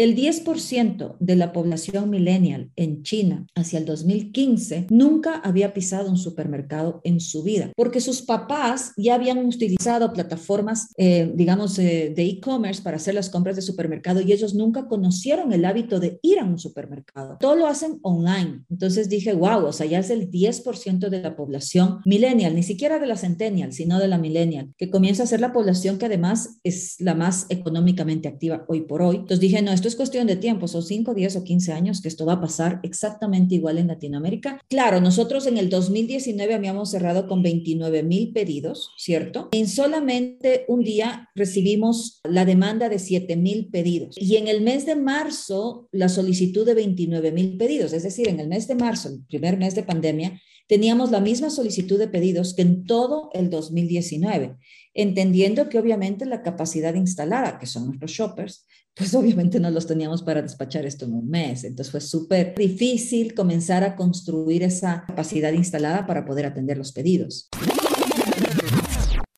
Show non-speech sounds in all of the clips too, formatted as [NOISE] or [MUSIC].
El 10% de la población millennial en China hacia el 2015 nunca había pisado un supermercado en su vida, porque sus papás ya habían utilizado plataformas, eh, digamos, eh, de e-commerce para hacer las compras de supermercado y ellos nunca conocieron el hábito de ir a un supermercado. Todo lo hacen online. Entonces dije, wow, o sea, ya es el 10% de la población millennial, ni siquiera de la centennial, sino de la millennial, que comienza a ser la población que además es la más económicamente activa hoy por hoy. Entonces dije, no, esto es cuestión de tiempo, son 5, 10 o 15 años que esto va a pasar exactamente igual en Latinoamérica. Claro, nosotros en el 2019 habíamos cerrado con 29 mil pedidos, ¿cierto? En solamente un día recibimos la demanda de 7 mil pedidos y en el mes de marzo la solicitud de 29 mil pedidos, es decir, en el mes de marzo, el primer mes de pandemia, teníamos la misma solicitud de pedidos que en todo el 2019 entendiendo que obviamente la capacidad instalada, que son nuestros shoppers, pues obviamente no los teníamos para despachar esto en un mes. Entonces fue súper difícil comenzar a construir esa capacidad instalada para poder atender los pedidos.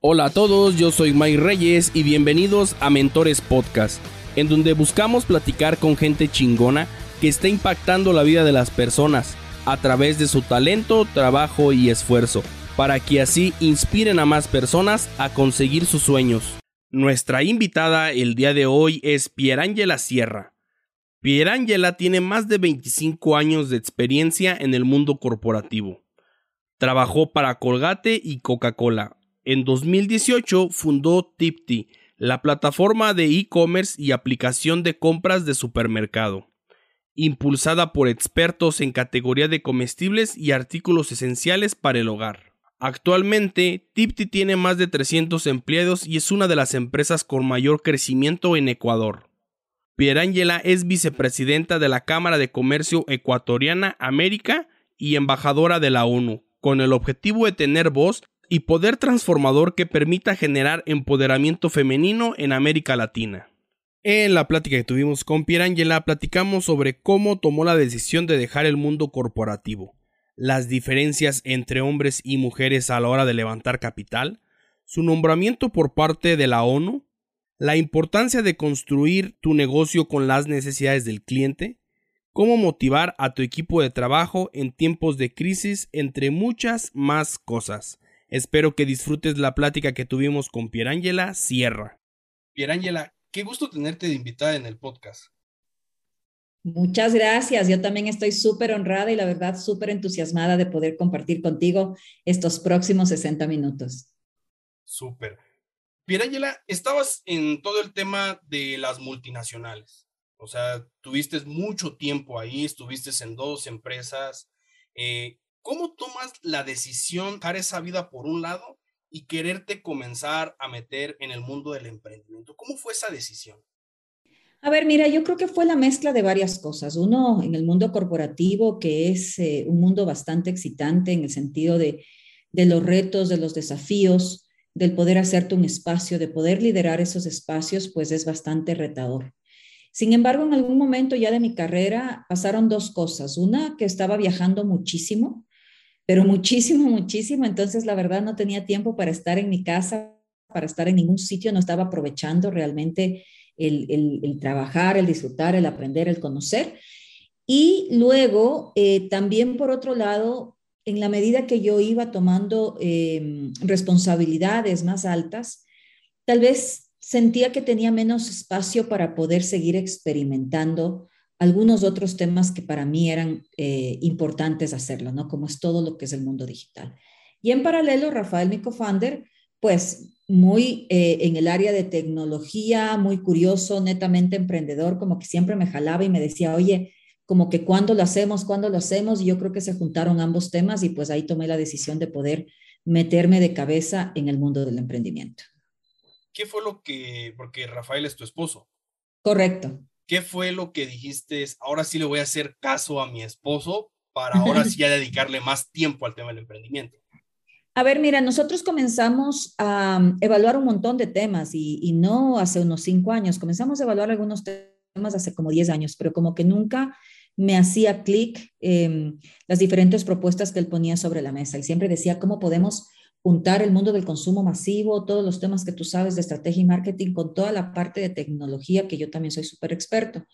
Hola a todos, yo soy Mike Reyes y bienvenidos a Mentores Podcast, en donde buscamos platicar con gente chingona que está impactando la vida de las personas a través de su talento, trabajo y esfuerzo para que así inspiren a más personas a conseguir sus sueños. Nuestra invitada el día de hoy es Pierangela Sierra. Pierangela tiene más de 25 años de experiencia en el mundo corporativo. Trabajó para Colgate y Coca-Cola. En 2018 fundó Tipti, la plataforma de e-commerce y aplicación de compras de supermercado, impulsada por expertos en categoría de comestibles y artículos esenciales para el hogar. Actualmente, Tipti tiene más de 300 empleados y es una de las empresas con mayor crecimiento en Ecuador. Pierangela es vicepresidenta de la Cámara de Comercio Ecuatoriana América y embajadora de la ONU, con el objetivo de tener voz y poder transformador que permita generar empoderamiento femenino en América Latina. En la plática que tuvimos con Pierangela platicamos sobre cómo tomó la decisión de dejar el mundo corporativo las diferencias entre hombres y mujeres a la hora de levantar capital, su nombramiento por parte de la ONU, la importancia de construir tu negocio con las necesidades del cliente, cómo motivar a tu equipo de trabajo en tiempos de crisis, entre muchas más cosas. Espero que disfrutes la plática que tuvimos con Pierangela Sierra. Pierangela, qué gusto tenerte de invitada en el podcast. Muchas gracias. Yo también estoy súper honrada y la verdad súper entusiasmada de poder compartir contigo estos próximos 60 minutos. Súper. Pierangela, estabas en todo el tema de las multinacionales. O sea, tuviste mucho tiempo ahí, estuviste en dos empresas. Eh, ¿Cómo tomas la decisión de dejar esa vida por un lado y quererte comenzar a meter en el mundo del emprendimiento? ¿Cómo fue esa decisión? A ver, mira, yo creo que fue la mezcla de varias cosas. Uno, en el mundo corporativo, que es eh, un mundo bastante excitante en el sentido de, de los retos, de los desafíos, del poder hacerte un espacio, de poder liderar esos espacios, pues es bastante retador. Sin embargo, en algún momento ya de mi carrera pasaron dos cosas. Una, que estaba viajando muchísimo, pero muchísimo, [LAUGHS] muchísimo. Entonces, la verdad, no tenía tiempo para estar en mi casa, para estar en ningún sitio, no estaba aprovechando realmente el, trabajar, el disfrutar, el aprender, el conocer. Y luego, eh, también por otro lado, en la medida que yo iba tomando em, responsabilidades más altas, tal vez sentía que tenía menos espacio para poder seguir experimentando algunos otros temas que para mí eran eh, importantes hacerlo, ¿no? Como es todo lo que es el mundo digital. Y en paralelo, Rafael, mi co-founder, pues muy eh, en el área de tecnología, muy curioso, netamente emprendedor, como que siempre me jalaba y me decía, oye, como que cuándo lo hacemos, cuándo lo hacemos, y yo creo que se juntaron ambos temas y pues ahí tomé la decisión de poder meterme de cabeza en el mundo del emprendimiento. ¿Qué fue lo que, porque Rafael es tu esposo? Correcto. ¿Qué fue lo que dijiste? Ahora sí le voy a hacer caso a mi esposo para [LAUGHS] ahora sí ya dedicarle más tiempo al tema del emprendimiento. A ver, mira, nosotros comenzamos a um, evaluar un montón de temas y, no hace unos cinco años, comenzamos a evaluar algunos temas hace como diez años, pero como que nunca me hacía clic las diferentes propuestas que él ponía sobre la mesa y siempre decía cómo podemos juntar el mundo del consumo masivo, todos los temas que tú sabes de estrategia y marketing con toda la parte de tecnología, que yo también soy súper experto.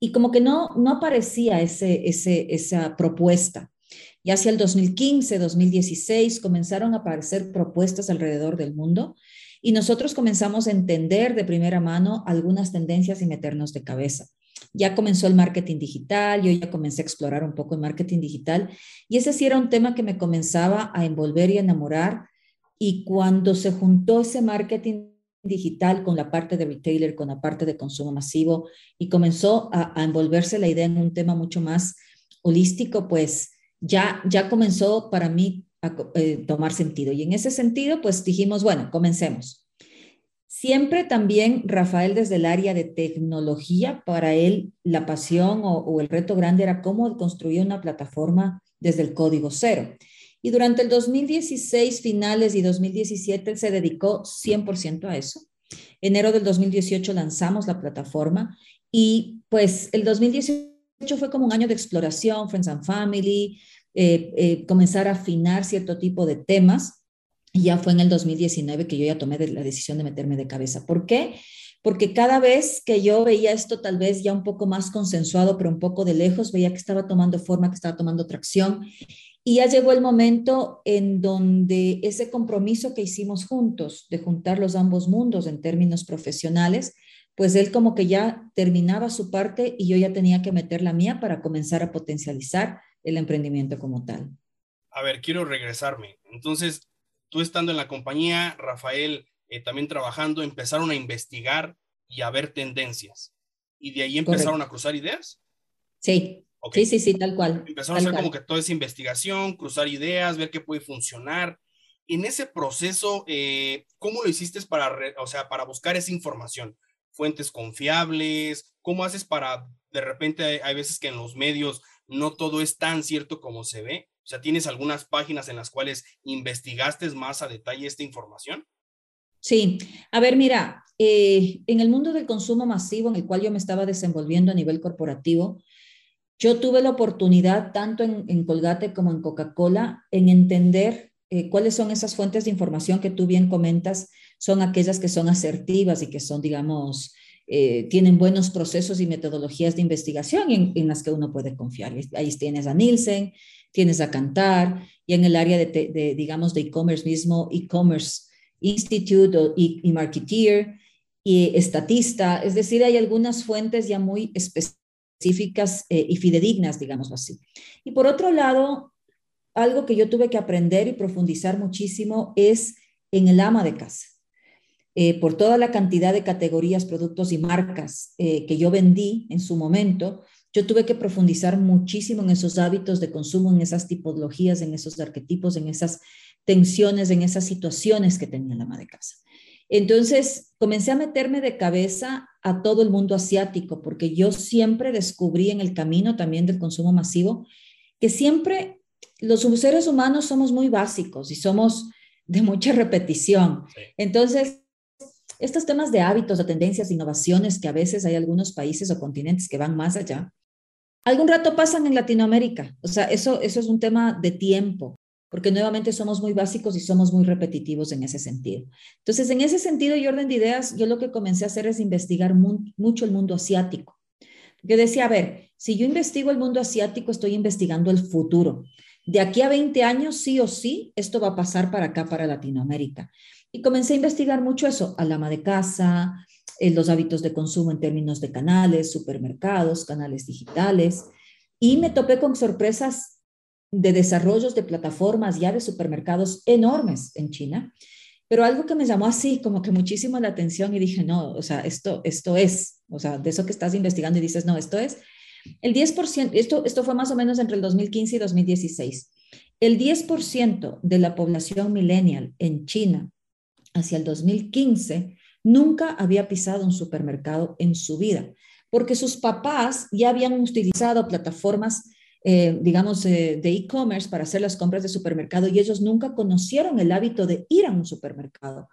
Y como que no, no aparecía ese, ese, esa propuesta. Y hacia el 2015, 2016 comenzaron a aparecer propuestas alrededor del mundo y nosotros comenzamos a entender de primera mano algunas tendencias y meternos de cabeza. Ya comenzó el marketing digital, yo ya comencé a explorar un poco el marketing digital y ese sí era un tema que me comenzaba a envolver y enamorar y cuando se juntó ese marketing digital con la parte de retailer, con la parte de consumo masivo y comenzó a, envolverse la idea en un tema mucho más holístico, pues ya, ya comenzó para mí a eh, tomar sentido. Y en ese sentido, pues dijimos, bueno, comencemos. Siempre también Rafael desde el área de tecnología, para él la pasión o, el reto grande era cómo construir una plataforma desde el código cero. Y durante el 2016, finales y 2017, él se dedicó 100% a eso. Enero del 2018 lanzamos la plataforma y pues el 2018 fue como un año de exploración, Friends and Family, eh, eh, comenzar a afinar cierto tipo de temas y ya fue en el 2019 que yo ya tomé la decisión de meterme de cabeza. ¿Por qué? Porque cada vez que yo veía esto tal vez ya un poco más consensuado, pero un poco de lejos, veía que estaba tomando forma, que estaba tomando tracción. Y ya llegó el momento en donde ese compromiso que hicimos juntos, de juntar los ambos mundos en términos profesionales, pues él como que ya terminaba su parte y yo ya tenía que meter la mía para comenzar a potencializar el emprendimiento como tal. A ver, quiero regresarme. Entonces, tú estando en la compañía, Rafael eh, también trabajando, empezaron a investigar y a ver tendencias. ¿Y de ahí empezaron a cruzar ideas? Sí, sí, sí, sí, tal cual. Empezaron a hacer como que toda esa investigación, cruzar ideas, ver qué puede funcionar. En ese proceso, eh, ¿cómo lo hiciste para, o sea, para buscar esa información? ¿Fuentes confiables? ¿Cómo haces para, de repente, hay veces que en los medios no todo es tan cierto como se ve? O sea, ¿tienes algunas páginas en las cuales investigaste más a detalle esta información? Sí, a ver, mira, eh, en el mundo del consumo masivo en el cual yo me estaba desenvolviendo a nivel corporativo, yo tuve la oportunidad, tanto en, Colgate como en Coca-Cola, en entender eh, cuáles son esas fuentes de información que tú bien comentas, son aquellas que son asertivas y que son, digamos, eh, tienen buenos procesos y metodologías de investigación en, las que uno puede confiar. Ahí tienes a Nielsen, tienes a Cantar, y en el área de, digamos, de e-commerce mismo, e-commerce Institute y, Marketeer y Estatista, es decir, hay algunas fuentes ya muy específicas eh, y fidedignas, digamos así. Y por otro lado, algo que yo tuve que aprender y profundizar muchísimo es en el ama de casa. Eh, por toda la cantidad de categorías, productos y marcas eh, que yo vendí en su momento, yo tuve que profundizar muchísimo en esos hábitos de consumo, en esas tipologías, en esos arquetipos, en esas tensiones, en esas situaciones que tenía la ama de casa. Entonces, comencé a meterme de cabeza a todo el mundo asiático, porque yo siempre descubrí en el camino también del consumo masivo que siempre los seres humanos somos muy básicos y somos de mucha repetición. Entonces, estos temas de hábitos, de tendencias, de innovaciones, que a veces hay algunos países o continentes que van más allá, algún rato pasan en Latinoamérica. O sea, eso, eso es un tema de tiempo, porque nuevamente somos muy básicos y somos muy repetitivos en ese sentido. Entonces, en ese sentido y orden de ideas, yo lo que comencé a hacer es investigar mucho el mundo asiático. Yo decía, a ver, si yo investigo el mundo asiático, estoy investigando el futuro. De aquí a 20 años, sí o sí, esto va a pasar para acá, para Latinoamérica. Y comencé a investigar mucho eso, al ama de casa, eh, los hábitos de consumo en términos de canales, supermercados, canales digitales, y me topé con sorpresas de desarrollos de plataformas ya de supermercados enormes en China, pero algo que me llamó así como que muchísimo la atención y dije, no, o sea, esto, esto es, o sea, de eso que estás investigando y dices, no, esto es, el 10%, esto, esto fue más o menos entre el 2015 y 2016, el 10% de la población millennial en China hacia el 2015 nunca había pisado un supermercado en su vida, porque sus papás ya habían utilizado plataformas, eh, digamos, eh, de e-commerce para hacer las compras de supermercado y ellos nunca conocieron el hábito de ir a un supermercado.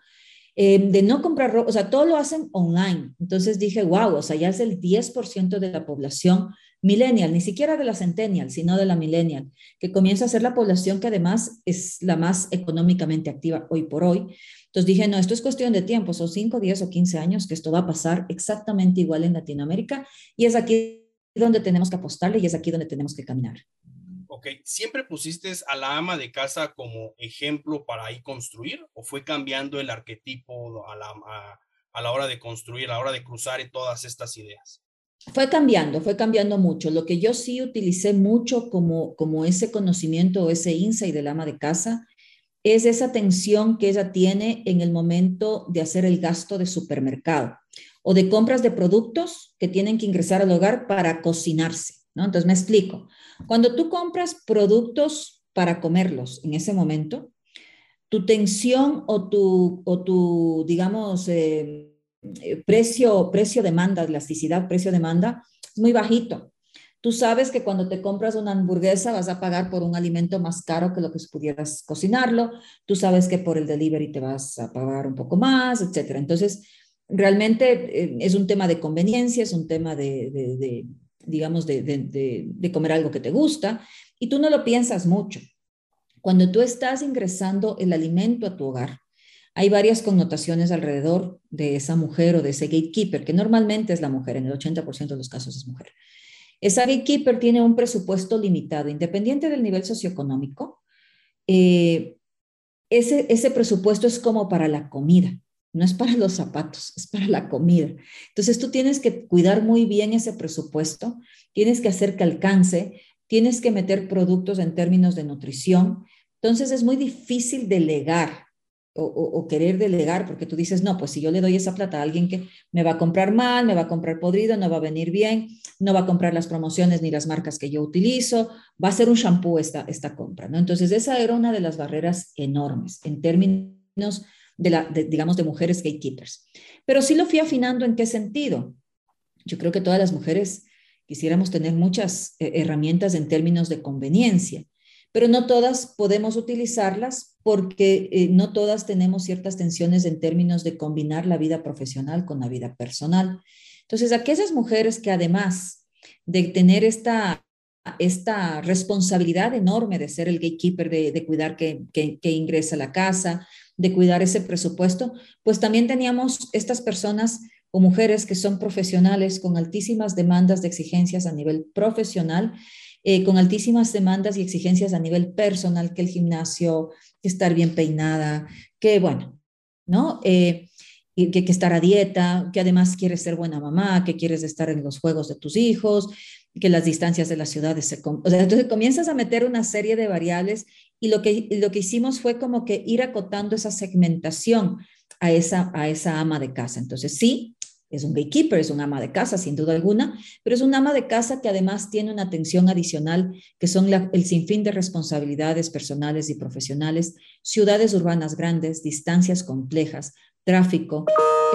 Eh, de no comprar ropa, o sea, todo lo hacen online. Entonces dije, wow, o sea, ya es el 10% de la población millennial, ni siquiera de la centennial, sino de la millennial, que comienza a ser la población que además es la más económicamente activa hoy por hoy. Entonces dije, no, esto es cuestión de tiempo, son 5, 10 o 15 años que esto va a pasar exactamente igual en Latinoamérica y es aquí donde tenemos que apostarle y es aquí donde tenemos que caminar. ¿Siempre pusiste a la ama de casa como ejemplo para ahí construir o fue cambiando el arquetipo a la, a la hora de construir, a la hora de cruzar todas estas ideas? Fue cambiando, fue cambiando mucho. Lo que yo sí utilicé mucho como, como ese conocimiento o ese insight del ama de casa es esa tensión que ella tiene en el momento de hacer el gasto de supermercado o de compras de productos que tienen que ingresar al hogar para cocinarse, ¿no? Entonces me explico. Cuando tú compras productos para comerlos en ese momento, tu tensión o tu, o tu digamos, eh, eh, precio, precio demanda, elasticidad, precio demanda, es muy bajito. Tú sabes que cuando te compras una hamburguesa vas a pagar por un alimento más caro que lo que pudieras cocinarlo. Tú sabes que por el delivery te vas a pagar un poco más, etcétera. Entonces, realmente eh, es un tema de conveniencia, es un tema de, de digamos, de comer algo que te gusta y tú no lo piensas mucho. Cuando tú estás ingresando el alimento a tu hogar, hay varias connotaciones alrededor de esa mujer o de ese gatekeeper, que normalmente es la mujer, en el 80% de los casos es mujer. Esa gatekeeper tiene un presupuesto limitado, independiente del nivel socioeconómico. Eh, ese, ese presupuesto es como para la comida, no es para los zapatos, es para la comida. Entonces tú tienes que cuidar muy bien ese presupuesto, tienes que hacer que alcance, tienes que meter productos en términos de nutrición. Entonces es muy difícil delegar o, querer delegar, porque tú dices, no, pues si yo le doy esa plata a alguien que me va a comprar mal, me va a comprar podrido, no va a venir bien, no va a comprar las promociones ni las marcas que yo utilizo, va a ser un shampoo esta, esta compra, ¿no? Entonces, esa era una de las barreras enormes en términos de, la, digamos, de mujeres gatekeepers. Pero sí lo fui afinando en qué sentido. Yo creo que todas las mujeres quisiéramos tener muchas eh, herramientas en términos de conveniencia pero no todas podemos utilizarlas porque eh, no todas tenemos ciertas tensiones en términos de combinar la vida profesional con la vida personal. Entonces, aquellas mujeres que además de tener esta, esta responsabilidad enorme de ser el gatekeeper, de, cuidar que, que, ingresa a la casa, de cuidar ese presupuesto, pues también teníamos estas personas o mujeres que son profesionales con altísimas demandas de exigencias a nivel profesional eh, con altísimas demandas y exigencias a nivel personal, que el gimnasio, que estar bien peinada, que bueno, ¿no? Eh, que, que, estar a dieta, que además quieres ser buena mamá, que quieres estar en los juegos de tus hijos, que las distancias de las ciudades se... O sea, entonces comienzas a meter una serie de variables y lo que, lo que hicimos fue como que ir acotando esa segmentación a esa, a esa ama de casa. Entonces, sí, es un gatekeeper, es un ama de casa, sin duda alguna, pero es un ama de casa que además tiene una atención adicional, que son el sinfín de responsabilidades personales y profesionales, ciudades urbanas grandes, distancias complejas, tráfico,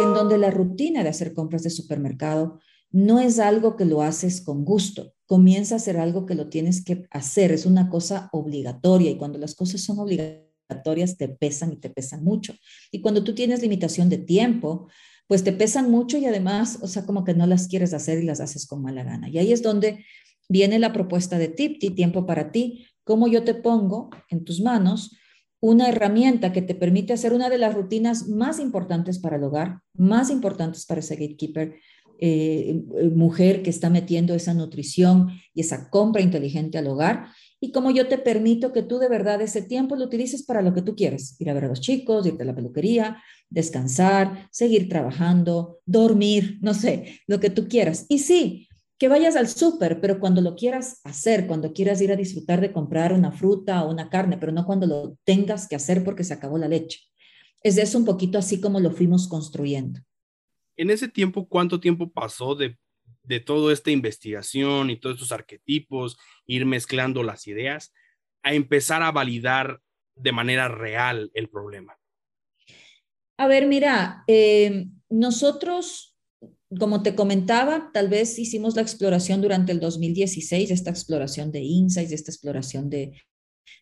en donde la rutina de hacer compras de supermercado no es algo que lo haces con gusto, comienza a ser algo que lo tienes que hacer, es una cosa obligatoria y cuando las cosas son obligatorias te pesan y te pesan mucho. Y cuando tú tienes limitación de tiempo, pues te pesan mucho y además, o sea, como que no las quieres hacer y las haces con mala gana. Y ahí es donde viene la propuesta de Tipti, tiempo para ti, cómo yo te pongo en tus manos una herramienta que te permite hacer una de las rutinas más importantes para el hogar, más importantes para ese gatekeeper, eh, mujer que está metiendo esa nutrición y esa compra inteligente al hogar y como yo te permito que tú de verdad ese tiempo lo utilices para lo que tú quieres, ir a ver a los chicos, irte a la peluquería, descansar, seguir trabajando, dormir, no sé, lo que tú quieras. Y sí, que vayas al súper, pero cuando lo quieras hacer, cuando quieras ir a disfrutar de comprar una fruta o una carne, pero no cuando lo tengas que hacer porque se acabó la leche. Es eso un poquito así como lo fuimos construyendo. En ese tiempo, ¿cuánto tiempo pasó de de toda esta investigación y todos estos arquetipos, ir mezclando las ideas, a empezar a validar de manera real el problema? A ver, mira, eh, nosotros, como te comentaba, tal vez hicimos la exploración durante el 2016, esta exploración de insights, esta exploración de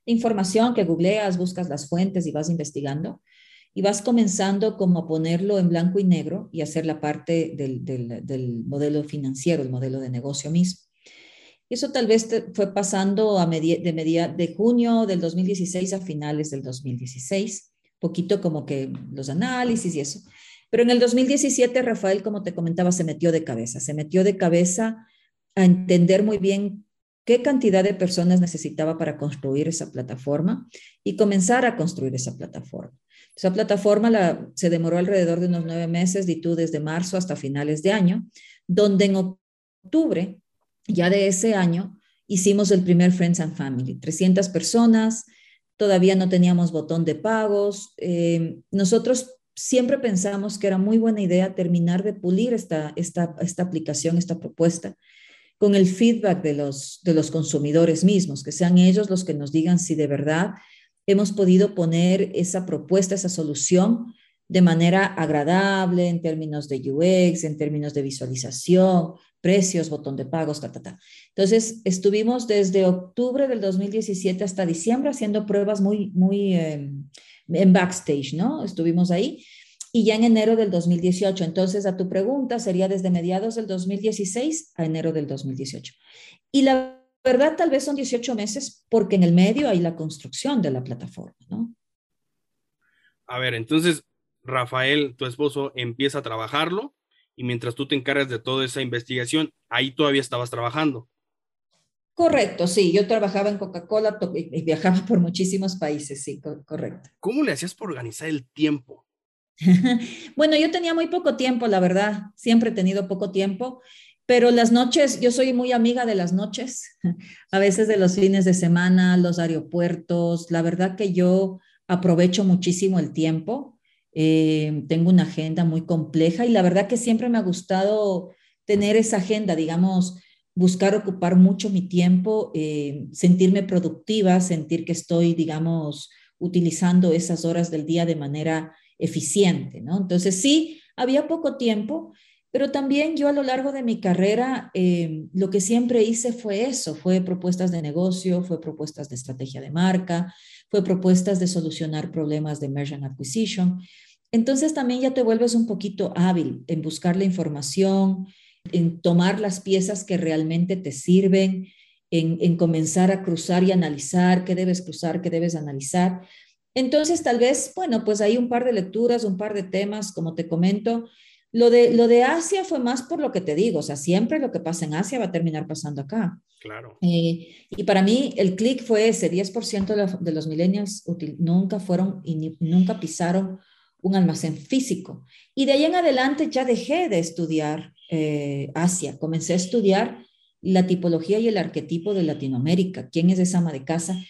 información que googleas, buscas las fuentes y vas investigando y vas comenzando como a ponerlo en blanco y negro y hacer la parte del, modelo financiero, el modelo de negocio mismo. Eso tal vez fue pasando a de, media, de junio del 2016 a finales del 2016, poquito como que los análisis y eso. Pero en el 2017, Rafael, como te comentaba, se metió de cabeza, se metió de cabeza a entender muy bien qué cantidad de personas necesitaba para construir esa plataforma y comenzar a construir esa plataforma. Esa plataforma la, se demoró alrededor de unos nueve meses, y tú desde marzo hasta finales de año, donde en octubre ya de ese año hicimos el primer Friends and Family, 300 personas, todavía no teníamos botón de pagos. Eh, nosotros siempre pensamos que era muy buena idea terminar de pulir esta, esta, esta aplicación, esta propuesta, con el feedback de los, de los consumidores mismos, que sean ellos los que nos digan si de verdad hemos podido poner esa propuesta, esa solución de manera agradable en términos de UX, en términos de visualización, precios, botón de pagos, ta, ta, ta. Entonces, estuvimos desde octubre del 2017 hasta diciembre haciendo pruebas muy, muy em, en backstage, ¿no? Estuvimos ahí. Y ya en enero del 2018. Entonces, a tu pregunta, sería desde mediados del 2016 a enero del 2018. Y la verdad, tal vez son 18 meses porque en el medio hay la construcción de la plataforma, ¿no? A ver, entonces, Rafael, tu esposo, empieza a trabajarlo y mientras tú te encargas de toda esa investigación, ahí todavía estabas trabajando. Correcto, sí, yo trabajaba en Coca-Cola y viajaba por muchísimos países, sí, correcto. ¿Cómo le hacías por organizar el tiempo? [LAUGHS] bueno, yo tenía muy poco tiempo, la verdad, siempre he tenido poco tiempo, pero las noches, yo soy muy amiga de las noches, [LAUGHS] a veces de los fines de semana, los aeropuertos, la verdad que yo aprovecho muchísimo el tiempo eh, tengo una agenda muy compleja y la verdad que siempre me ha gustado tener esa agenda, digamos, buscar ocupar mucho mi tiempo, eh, sentirme productiva, sentir que estoy, digamos, utilizando esas horas del día de manera eficiente, ¿no? Entonces sí, había poco tiempo, pero también yo a lo largo de mi carrera eh, lo que siempre hice fue eso, fue propuestas de negocio, fue propuestas de estrategia de marca, fue propuestas de solucionar problemas de merger and acquisition. Entonces también ya te vuelves un poquito hábil en buscar la información, en tomar las piezas que realmente te sirven, en, comenzar a cruzar y analizar qué debes cruzar, qué debes analizar. Entonces, tal vez, bueno, pues hay un par de lecturas, un par de temas, como te comento. Lo de, lo de Asia fue más por lo que te digo, o sea, siempre lo que pasa en Asia va a terminar pasando acá. Claro. Eh, y para mí el clic fue ese, 10% de, de los millennials nunca fueron y nunca pisaron un almacén físico. Y de ahí en adelante ya dejé de estudiar eh, Asia, comencé a estudiar la tipología y el arquetipo de Latinoamérica, quién es esa ama de casa.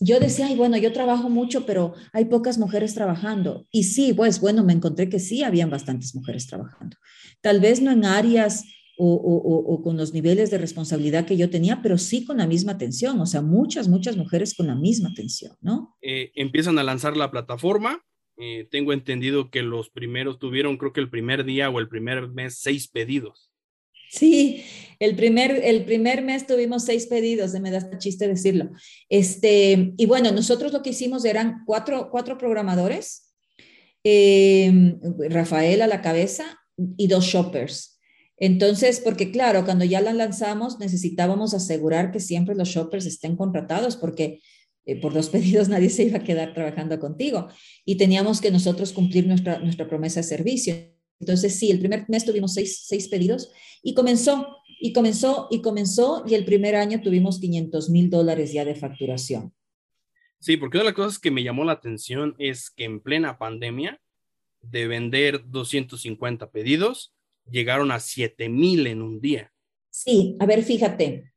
Yo decía, ay, bueno, yo trabajo mucho, pero hay pocas mujeres trabajando. Y sí, pues bueno, me encontré que sí, habían bastantes mujeres trabajando. Tal vez no en áreas o, con los niveles de responsabilidad que yo tenía, pero sí con la misma atención, o sea, muchas, muchas mujeres con la misma atención, ¿no? Eh, empiezan a lanzar la plataforma, eh, tengo entendido que los primeros tuvieron, creo que el primer día o el primer mes, seis pedidos. Sí, el primer, el primer mes tuvimos seis pedidos, me da chiste decirlo. Este, y bueno, nosotros lo que hicimos eran cuatro, cuatro programadores, eh, Rafael a la cabeza y dos shoppers. Entonces, porque claro, cuando ya la lanzamos, necesitábamos asegurar que siempre los shoppers estén contratados, porque eh, por dos [LAUGHS] pedidos nadie se iba a quedar trabajando contigo. Y teníamos que nosotros cumplir nuestra, nuestra promesa de servicio. Entonces, sí, el primer mes tuvimos seis, seis pedidos y comenzó, y comenzó, y comenzó, y el primer año tuvimos 500 mil dólares ya de facturación. Sí, porque una de las cosas que me llamó la atención es que en plena pandemia, de vender 250 pedidos, llegaron a 7 mil en un día. Sí, a ver, fíjate,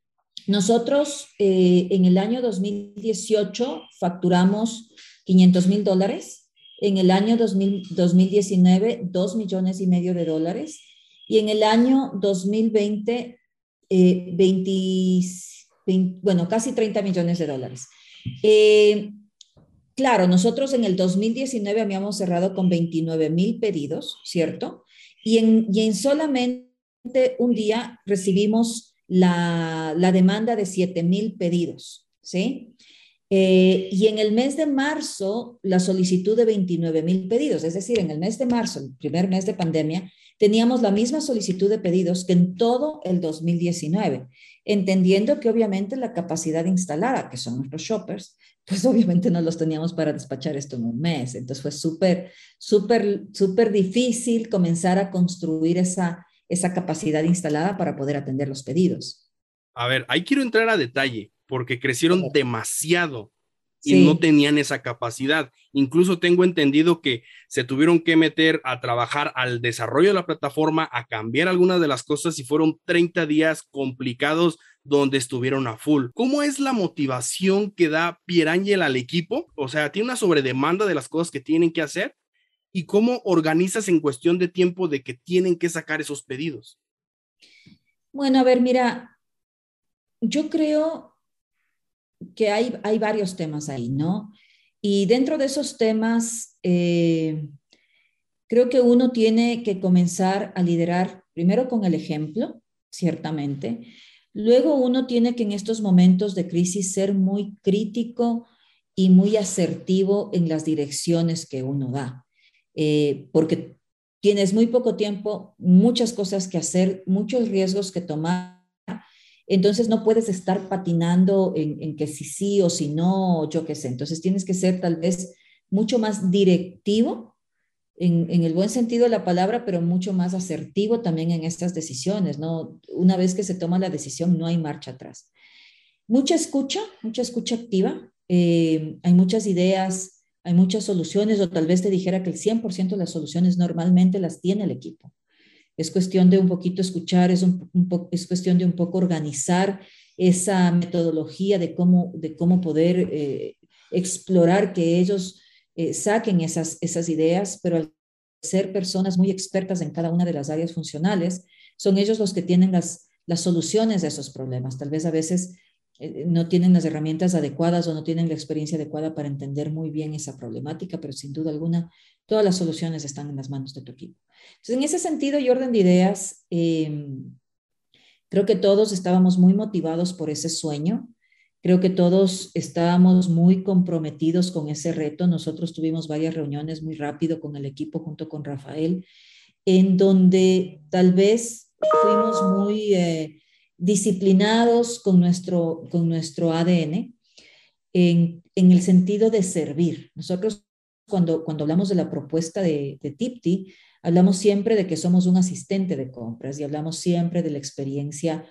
nosotros eh, en el año 2018 facturamos 500 mil dólares, en el año 2019 2 millones y medio de dólares y en el año 2020 eh, bueno, casi 30 millones de dólares. Eh, claro, nosotros en el 2019 habíamos cerrado con 29 mil pedidos, ¿cierto? Y en, y en solamente un día recibimos la, demanda de 7 mil pedidos, ¿sí? Eh, y en el mes de marzo, la solicitud de 29 mil pedidos, es decir, en el mes de marzo, el primer mes de pandemia, teníamos la misma solicitud de pedidos que en todo el 2019, entendiendo que obviamente la capacidad instalada, que son nuestros shoppers, pues obviamente no los teníamos para despachar esto en un mes. Entonces fue súper, súper, súper difícil comenzar a construir esa, esa capacidad instalada para poder atender los pedidos. A ver, ahí quiero entrar a detalle, porque crecieron demasiado y no tenían esa capacidad. Incluso tengo entendido que se tuvieron que meter a trabajar al desarrollo de la plataforma, a cambiar algunas de las cosas y fueron 30 días complicados donde estuvieron a full. ¿Cómo es la motivación que da Pierangel al equipo? O sea, tiene una sobredemanda de las cosas que tienen que hacer y cómo organizas en cuestión de tiempo de que tienen que sacar esos pedidos. Bueno, a ver, mira, yo creo que hay, hay varios temas ahí, ¿no? Y dentro de esos temas, eh, creo que uno tiene que comenzar a liderar primero con el ejemplo, ciertamente. Luego uno tiene que en estos momentos de crisis ser muy crítico y muy asertivo en las direcciones que uno da, eh, porque tienes muy poco tiempo, muchas cosas que hacer, muchos riesgos que tomar entonces no puedes estar patinando en, que si sí o si no, yo qué sé. Entonces tienes que ser tal vez mucho más directivo en, el buen sentido de la palabra, pero mucho más asertivo también en estas decisiones, ¿no? Una vez que se toma la decisión, no hay marcha atrás. Mucha escucha, mucha escucha activa. Eh, hay muchas ideas, hay muchas soluciones, o tal vez te dijera que el 100% de las soluciones normalmente las tiene el equipo. Es cuestión de un poquito escuchar, es, un, es cuestión de un poco organizar esa metodología de cómo, de cómo poder eh, explorar que ellos eh, saquen esas, esas ideas, pero al ser personas muy expertas en cada una de las áreas funcionales, son ellos los que tienen las, las soluciones a esos problemas. Tal vez a veces eh, no tienen las herramientas adecuadas o no tienen la experiencia adecuada para entender muy bien esa problemática, pero sin duda alguna todas las soluciones están en las manos de tu equipo. Entonces, en ese sentido y orden de ideas, em, creo que todos estábamos muy motivados por ese sueño. Creo que todos estábamos muy comprometidos con ese reto. Nosotros tuvimos varias reuniones muy rápido con el equipo junto con Rafael, en donde tal vez fuimos muy eh, disciplinados con nuestro, con nuestro ADN en, en, el sentido de servir. Nosotros cuando, cuando hablamos de la propuesta de, de Tipti, Hablamos siempre de que somos un asistente de compras y hablamos siempre de la experiencia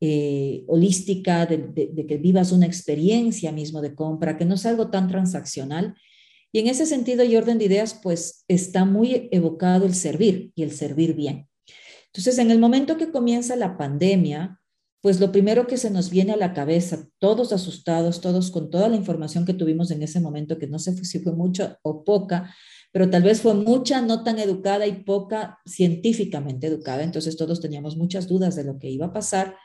eh, holística, de, que vivas una experiencia mismo de compra, que no es algo tan transaccional. Y en ese sentido y orden de ideas, pues está muy evocado el servir y el servir bien. Entonces, en el momento que comienza la pandemia, pues lo primero que se nos viene a la cabeza, todos asustados, todos con toda la información que tuvimos en ese momento, que no sé si fue mucha o poca, pero tal vez fue mucha, no tan educada y poca científicamente educada. Entonces todos teníamos muchas dudas de lo que iba a pasar.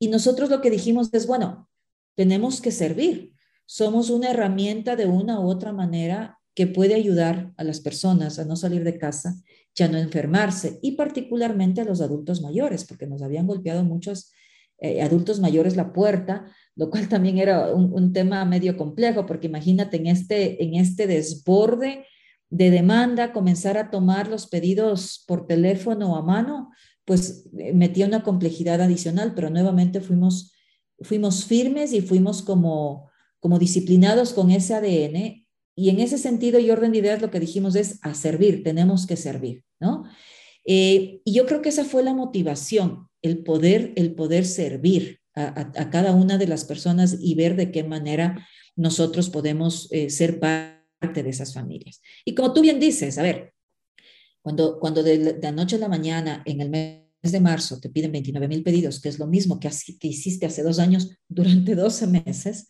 Y nosotros lo que dijimos es, bueno, tenemos que servir. Somos una herramienta de una u otra manera que puede ayudar a las personas a no salir de casa, ya no enfermarse, y particularmente a los adultos mayores, porque nos habían golpeado muchos eh, adultos mayores la puerta, lo cual también era un, tema medio complejo, porque imagínate en este, en este desborde de demanda, comenzar a tomar los pedidos por teléfono o a mano, pues eh, metía una complejidad adicional, pero nuevamente fuimos, fuimos firmes y fuimos como, como disciplinados con ese ADN. Y en ese sentido y orden de ideas lo que dijimos es a servir, tenemos que servir, ¿no? Eh, y yo creo que esa fue la motivación, el poder, el poder servir a, cada una de las personas y ver de qué manera nosotros podemos eh, ser parte de esas familias. Y como tú bien dices, a ver, cuando, cuando de, de noche a la mañana, en el mes de marzo, te piden 29 mil pedidos, que es lo mismo que, que hiciste hace dos años durante 12 meses,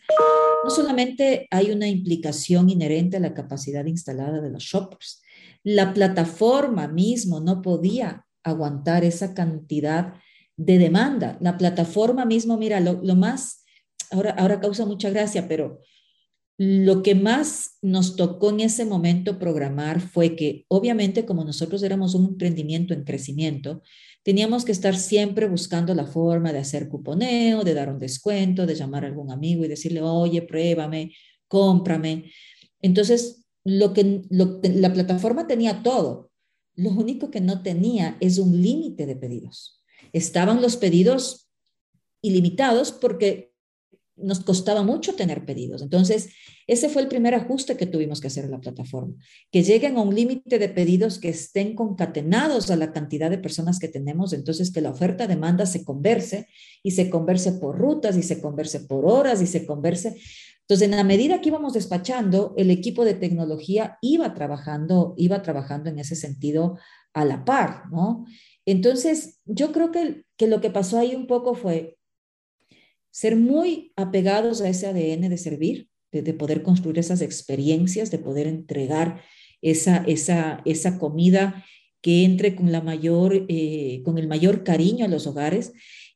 no solamente hay una implicación inherente a la capacidad instalada de los shoppers, la plataforma mismo no podía aguantar esa cantidad de demanda. La plataforma mismo, mira, lo, lo más, ahora, ahora causa mucha gracia, pero lo que más nos tocó en ese momento programar fue que, obviamente, como nosotros éramos un emprendimiento en crecimiento, teníamos que estar siempre buscando la forma de hacer cuponeo, de dar un descuento, de llamar a algún amigo y decirle, oye, pruébame, cómprame. Entonces, lo que la plataforma tenía todo. lo único que no tenía es un límite de pedidos. Estaban los pedidos ilimitados porque nos costaba mucho tener pedidos. Entonces, ese fue el primer ajuste que tuvimos que hacer en la plataforma, que lleguen a un límite de pedidos que estén concatenados a la cantidad de personas que tenemos, entonces que la oferta-demanda se converse y se converse por rutas y se converse por horas y se converse. Entonces, en la medida que íbamos despachando, el equipo de tecnología iba trabajando, iba trabajando en ese sentido a la par, ¿no? Entonces, yo creo que, que lo que pasó ahí un poco fue ser muy apegados a ese ADN de servir, de, poder construir esas experiencias, de poder entregar esa, esa, esa comida que entre con, la mayor, eh, con el mayor cariño a los hogares.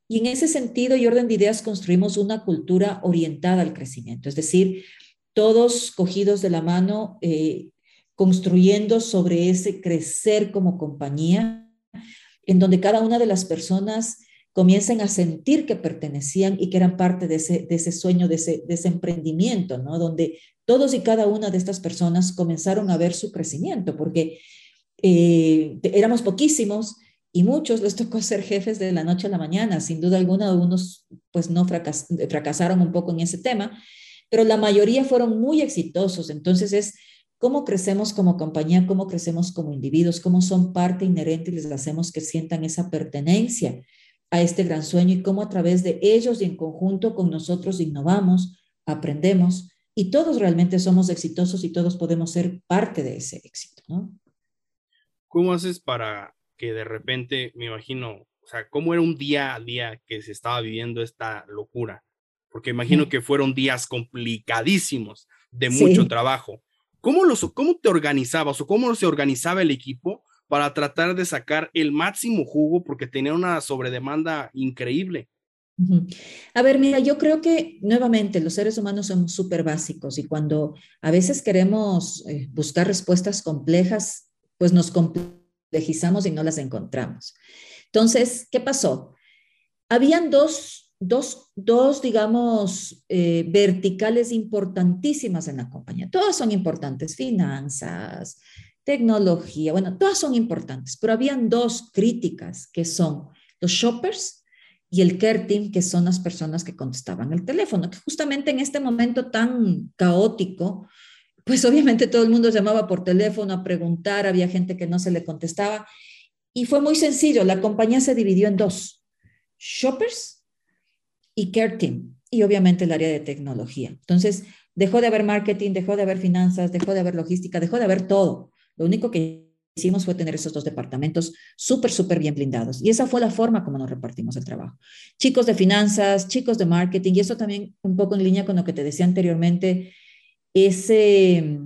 Y en ese sentido y orden de ideas construimos una cultura orientada al crecimiento, es decir, todos cogidos de la mano, eh, construyendo sobre ese crecer como compañía, en donde cada una de las personas comiencen a sentir que pertenecían y que eran parte de ese, de ese sueño, de ese, de ese emprendimiento, ¿no? Donde todos y cada una de estas personas comenzaron a ver su crecimiento, porque eh, éramos poquísimos y muchos les tocó ser jefes de la noche a la mañana. Sin duda alguna, algunos pues no fracasaron un poco en ese tema, pero la mayoría fueron muy exitosos. Entonces es cómo crecemos como compañía, cómo crecemos como individuos, cómo son parte inherente y les hacemos que sientan esa pertenencia a este gran sueño y cómo a través de ellos y en conjunto con nosotros innovamos, aprendemos y todos realmente somos exitosos y todos podemos ser parte de ese éxito, ¿no? ¿Cómo haces para que de repente, me imagino, o sea, cómo era un día a día que se estaba viviendo esta locura? Porque imagino que fueron días complicadísimos de mucho trabajo. ¿Cómo, los, ¿Cómo te organizabas o cómo se organizaba el equipo para tratar de sacar el máximo jugo porque tenía una sobredemanda increíble. A ver, mira, yo creo que nuevamente los seres humanos somos súper básicos y cuando a veces queremos eh, buscar respuestas complejas, pues nos complejizamos y no las encontramos. Entonces, ¿qué pasó? Habían dos, dos, dos digamos, eh, verticales importantísimas en la compañía. Todas son importantes, finanzas, tecnología, bueno, todas son importantes, pero habían dos críticas que son los shoppers y el care team, que son las personas que contestaban el teléfono, que justamente en este momento tan caótico, pues obviamente todo el mundo llamaba por teléfono a preguntar, había gente que no se le contestaba y fue muy sencillo, la compañía se dividió en dos, shoppers y care team y obviamente el área de tecnología. Entonces, dejó de haber marketing, dejó de haber finanzas, dejó de haber logística, dejó de haber todo. Lo único que hicimos fue tener esos dos departamentos súper, súper bien blindados. Y esa fue la forma como nos repartimos el trabajo. Chicos de finanzas, chicos de marketing, y eso también un poco en línea con lo que te decía anteriormente, ese,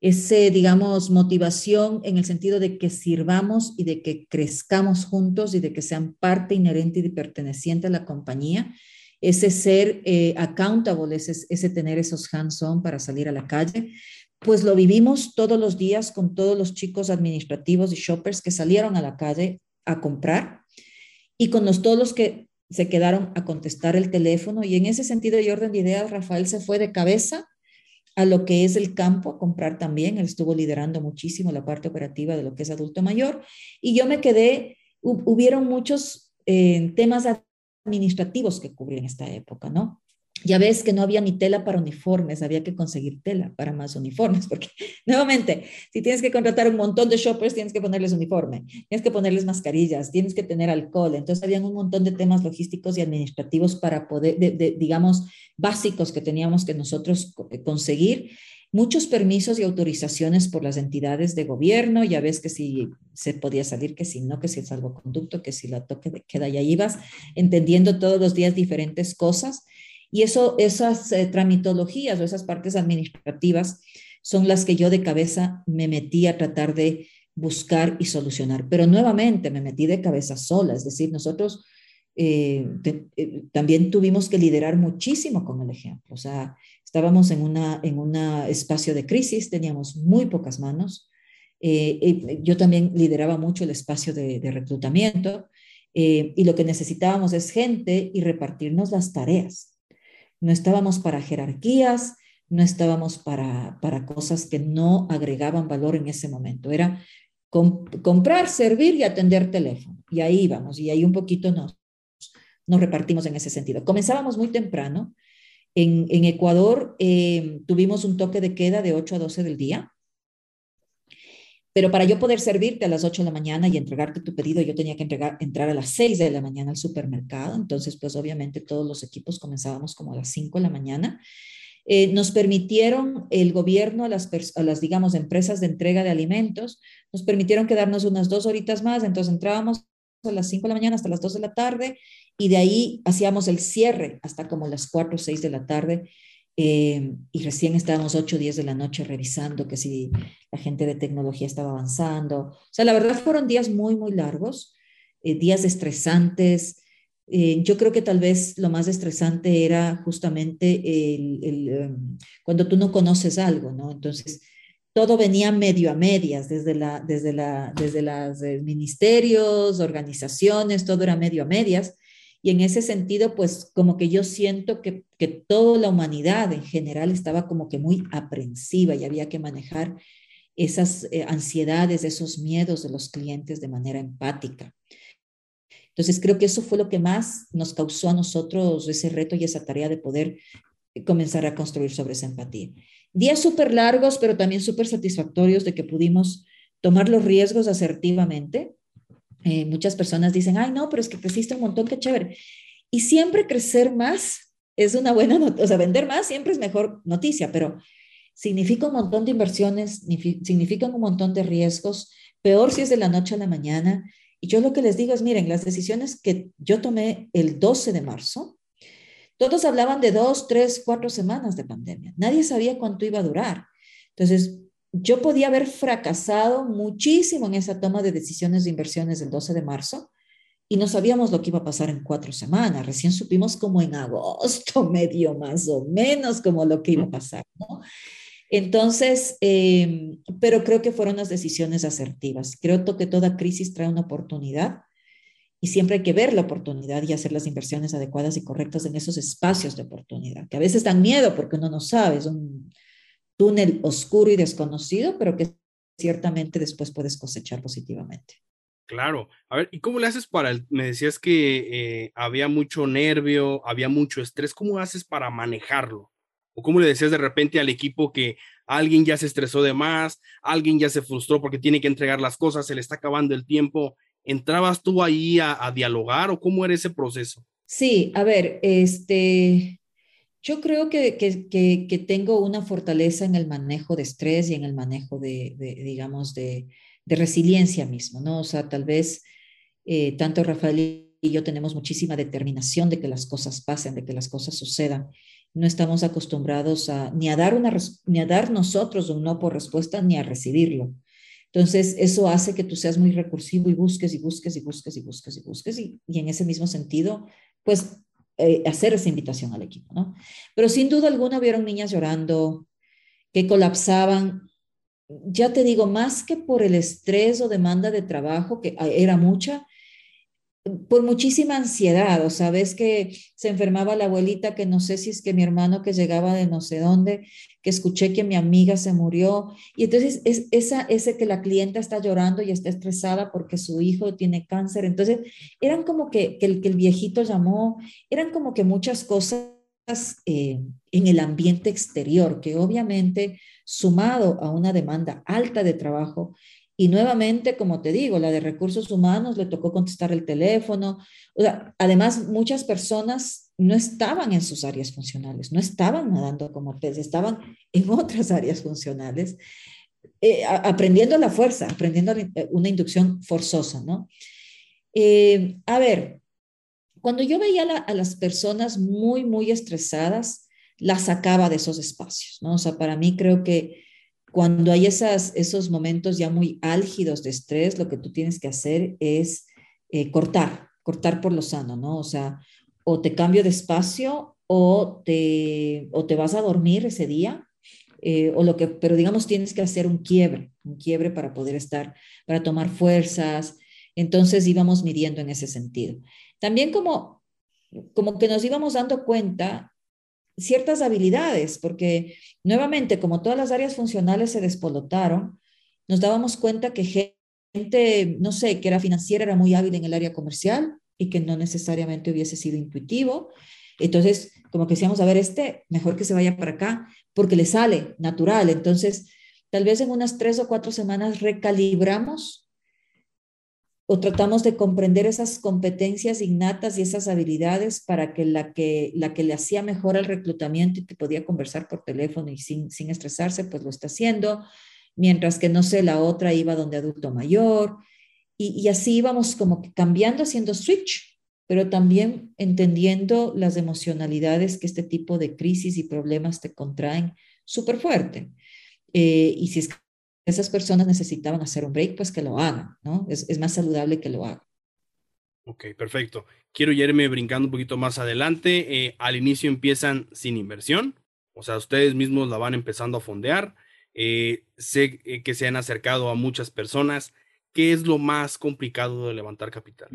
ese, digamos, motivación en el sentido de que sirvamos y de que crezcamos juntos y de que sean parte inherente y perteneciente a la compañía. Ese ser eh, accountable, ese, ese tener esos hands-on para salir a la calle pues lo vivimos todos los días con todos los chicos administrativos y shoppers que salieron a la calle a comprar y con los, todos los que se quedaron a contestar el teléfono. Y en ese sentido y orden de ideas, Rafael se fue de cabeza a lo que es el campo a comprar también. Él estuvo liderando muchísimo la parte operativa de lo que es adulto mayor. Y yo me quedé, hubieron muchos eh, temas administrativos que cubrí en esta época, ¿no? Ya ves que no había ni tela para uniformes, había que conseguir tela para más uniformes, porque [LAUGHS] nuevamente, si tienes que contratar un montón de shoppers, tienes que ponerles uniforme, tienes que ponerles mascarillas, tienes que tener alcohol. Entonces, habían un montón de temas logísticos y administrativos para poder, digamos, básicos que teníamos que nosotros eh, conseguir. Muchos permisos y autorizaciones por las entidades de gobierno, ya ves que si se podía salir, que si no, que si el salvoconducto, que si la toque de queda, ya ibas entendiendo todos los días diferentes cosas y eso, esas eh, tramitologías o esas partes administrativas son las que yo de cabeza me metí a tratar de buscar y solucionar. Pero nuevamente me metí de cabeza sola, es decir, nosotros eh, eh, también tuvimos que liderar muchísimo con el ejemplo. O sea, estábamos en un en una espacio de crisis, teníamos muy pocas manos. yo también lideraba mucho el espacio de, de reclutamiento y lo que necesitábamos es gente y repartirnos las tareas. No estábamos para jerarquías, no estábamos para, para cosas que no agregaban valor en ese momento. Era comprar, servir y atender teléfono. Y ahí vamos, y ahí un poquito nos, nos repartimos en ese sentido. Comenzábamos muy temprano. En, en Ecuador eh, tuvimos un toque de queda de 8 a 12 del día. Pero para yo poder servirte a las 8 de la mañana y entregarte tu pedido, yo tenía que entregar, entrar a las 6 de la mañana al supermercado. Entonces, pues obviamente todos los equipos comenzábamos como a las 5 de la mañana. Eh, nos permitieron el gobierno a las, a las, digamos, empresas de entrega de alimentos, nos permitieron quedarnos unas dos horitas más, entonces entrábamos a las 5 de la mañana hasta las 2 de la tarde y de ahí hacíamos el cierre hasta como las 4 o 6 de la tarde eh, y recién estábamos 8 o 10 de la noche revisando que si la gente de tecnología estaba avanzando. O sea, la verdad fueron días muy, muy largos, eh, días estresantes. Eh, yo creo que tal vez lo más estresante era justamente el, em, cuando tú no conoces algo, ¿no? Entonces, todo venía medio a medias, desde, la, desde, la, desde los ministerios, organizaciones, todo era medio a medias. Y en ese sentido, pues como que yo siento que, que toda la humanidad en general estaba como que muy aprensiva y había que manejar esas eh, ansiedades, esos miedos de los clientes de manera empática. Entonces creo que eso fue lo que más nos causó a nosotros ese reto y esa tarea de poder eh, comenzar a construir sobre esa empatía. Días súper largos, pero también súper satisfactorios de que pudimos tomar los riesgos asertivamente, eh, muchas personas dicen, ay, no, pero es que creciste un montón, qué chévere. Y siempre crecer más es una buena noticia, o sea, vender más siempre es mejor noticia, pero significa un montón de inversiones, significa un montón de riesgos, peor si es de la noche a la mañana. Y yo lo que les digo es, miren, las decisiones que yo tomé el 12 de marzo, todos hablaban de dos, tres, cuatro semanas de pandemia. Nadie sabía cuánto iba a durar. Entonces, yo podía haber fracasado muchísimo en esa toma de decisiones de inversiones del 12 de marzo y no sabíamos lo que iba a pasar en cuatro semanas. Recién supimos como en agosto, [LAUGHS] medio más o menos, como lo que iba a pasar, ¿no? Entonces, em, pero creo que fueron las decisiones asertivas. Creo que toda crisis trae una oportunidad y siempre hay que ver la oportunidad y hacer las inversiones adecuadas y correctas en esos espacios de oportunidad, que a veces dan miedo porque uno no sabe, es un, túnel oscuro y desconocido, pero que ciertamente después puedes cosechar positivamente. Claro. A ver, ¿y cómo le haces para, el, me decías que eh, había mucho nervio, había mucho estrés, ¿cómo haces para manejarlo? ¿O cómo le decías de repente al equipo que alguien ya se estresó de más, alguien ya se frustró porque tiene que entregar las cosas, se le está acabando el tiempo? ¿Entrabas tú ahí a, a dialogar o cómo era ese proceso? Sí, a ver, este, yo creo que, que, tengo una fortaleza en el manejo de estrés y en el manejo de, digamos, de, resiliencia mismo, ¿no? O sea, tal vez eh, tanto Rafael y yo tenemos muchísima determinación de que las cosas pasen, de que las cosas sucedan. No estamos acostumbrados a ni a dar, una, ni a dar nosotros un no por respuesta ni a recibirlo. Entonces, eso hace que tú seas muy recursivo y busques y busques y busques y busques y busques. Y, y en ese mismo sentido, pues eh, hacer esa invitación al equipo, ¿no? Pero sin duda alguna vieron niñas llorando, que colapsaban. Ya te digo, más que por el estrés o demanda de trabajo, que era mucha, por muchísima ansiedad, o sabes que se enfermaba la abuelita, que no sé si es que mi hermano que llegaba de no sé dónde, que escuché que mi amiga se murió, y entonces es esa, ese que la clienta está llorando y está estresada porque su hijo tiene cáncer, entonces eran como que, el, que el viejito llamó, eran como que muchas cosas eh, en el ambiente exterior, que obviamente sumado a una demanda alta de trabajo, y nuevamente, como te digo, la de recursos humanos le tocó contestar el teléfono. además, muchas personas no estaban en sus áreas funcionales, no estaban nadando como peces, estaban en otras áreas funcionales, eh, aprendiendo la fuerza, aprendiendo eh, una inducción forzosa, ¿no? Eh, a ver, cuando yo veía a las personas muy, muy estresadas, las sacaba de esos espacios, ¿no? O sea, para mí creo que cuando hay esas, esos momentos ya muy álgidos de estrés, lo que tú tienes que hacer es eh, cortar, cortar por lo sano, ¿no? O sea, o te cambio de espacio o te, o te vas a dormir ese día, eh, o lo que, pero digamos tienes que hacer un quiebre, un quiebre para poder estar, para tomar fuerzas. Entonces íbamos midiendo en ese sentido. También como, como que nos íbamos dando cuenta ciertas habilidades, porque nuevamente, como todas las áreas funcionales se despolotaron, nos dábamos cuenta que no sé, que era financiera, era muy hábil en el área comercial y que no necesariamente hubiese sido intuitivo. Entonces, como que decíamos, a ver, este, mejor que se vaya para acá, porque le sale natural. Entonces, tal vez en unas tres o cuatro semanas recalibramos o tratamos de comprender esas competencias innatas y esas habilidades para que la que, la que le hacía mejor al reclutamiento y te podía conversar por teléfono y sin, sin estresarse, pues lo está haciendo, mientras que, no sé, la otra iba donde adulto mayor, y, y así íbamos como que cambiando, haciendo switch, pero también entendiendo las emocionalidades que este tipo de crisis y problemas te contraen súper fuerte. Eh, y si es que esas personas necesitaban hacer un break, pues que lo hagan, ¿no? Es, es más saludable que lo hagan. Ok, perfecto. Quiero irme brincando un poquito más adelante. Eh, al inicio empiezan sin inversión, o sea, ustedes mismos la van empezando a fondear. Eh, sé eh, que se han acercado a muchas personas. ¿Qué es lo más complicado de levantar capital?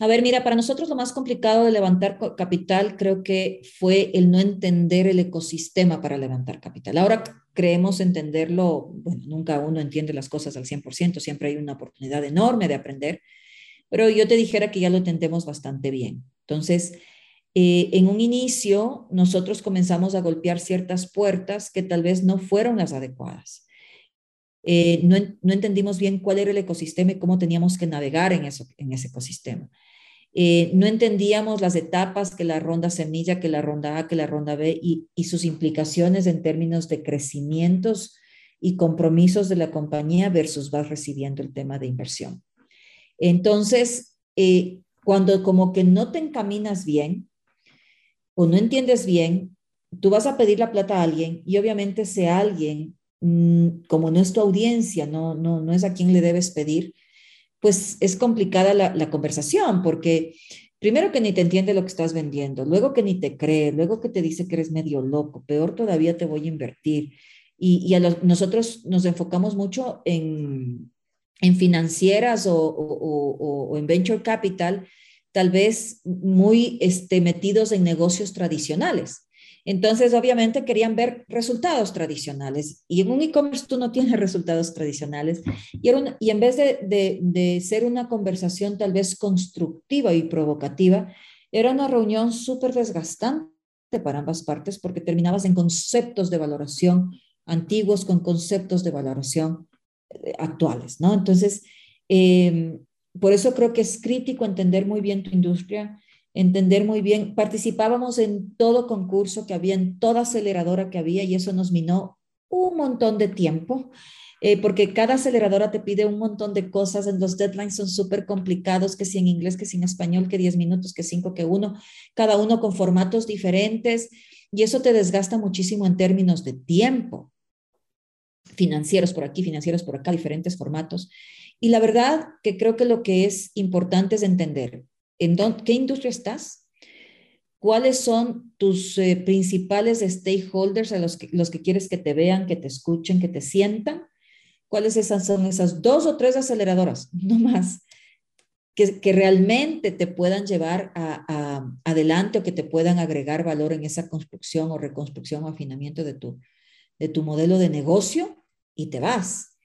A ver, mira, para nosotros lo más complicado de levantar capital creo que fue el no entender el ecosistema para levantar capital. Ahora creemos entenderlo, nunca uno entiende las cosas al 100%, siempre hay una oportunidad enorme de aprender, pero yo te dijera que ya lo entendemos bastante bien. Entonces, eh, en un inicio, nosotros comenzamos a golpear ciertas puertas que tal vez no fueron las adecuadas. Eh, no, no, entendimos bien cuál era el ecosistema y cómo teníamos que navegar en, eso, en ese ecosistema. Eh, no entendíamos las etapas que la ronda semilla, que la ronda A, que la ronda B y, sus implicaciones en términos de crecimientos y compromisos de la compañía versus vas recibiendo el tema de inversión. Entonces, eh, cuando como que no te encaminas bien o no entiendes bien, tú vas a pedir la plata a alguien y obviamente ese alguien, mm, como no es tu audiencia, no, no, no es a quien le debes pedir, pues es complicada la, conversación porque primero que ni te entiende lo que estás vendiendo, luego que ni te cree, luego que te dice que eres medio loco, peor todavía te voy a invertir. Y, a nosotros nos enfocamos mucho en, financieras o, en venture capital, tal vez muy este, metidos en negocios tradicionales. Entonces, obviamente querían ver resultados tradicionales y en un e-commerce tú no tienes [LAUGHS] resultados tradicionales. Y, y en vez de, de, ser una conversación tal vez constructiva y provocativa, era una reunión súper desgastante para ambas partes porque terminabas en conceptos de valoración antiguos con conceptos de valoración eh, actuales, ¿no? Entonces, em, por eso creo que es crítico entender muy bien tu industria, entender muy bien. Participábamos en todo concurso que había, en toda aceleradora que había y eso nos minó un montón de tiempo. Eh, porque cada aceleradora te pide un montón de cosas, en los deadlines son súper complicados, que si en inglés, que si en español, que 10 minutos, que 5, que 1, cada uno con formatos diferentes, y eso te desgasta muchísimo en términos de tiempo, financieros por aquí, financieros por acá, diferentes formatos. Y la verdad que creo que lo que es importante es entender en qué industria estás, cuáles son tus eh, principales stakeholders a los que, los que quieres que te vean, que te escuchen, que te sientan, cuáles esas son esas dos o tres aceleradoras, [LAUGHS] no más, que, que realmente te puedan llevar adelante o que te puedan agregar valor en esa construcción o reconstrucción o afinamiento de tu, de tu modelo de negocio y te vas.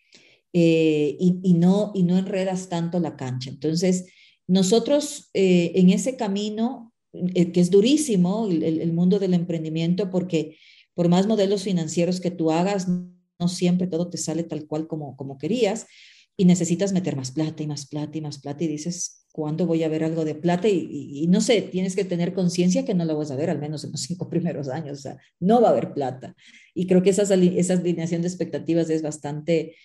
Eh, y, y, no, y no enredas tanto la cancha. Entonces, nosotros eh, en ese camino, eh, que es durísimo, el, mundo del emprendimiento, porque por más modelos financieros que tú hagas, no siempre todo te sale tal cual como, como querías y necesitas meter más plata y más plata y más plata y dices, ¿cuándo voy a ver algo de plata? Y, no sé, tienes que tener conciencia que no lo vas a ver al menos en los [LAUGHS] cinco primeros años, o sea, no va a haber plata. Y creo que esa alineación de expectativas es bastante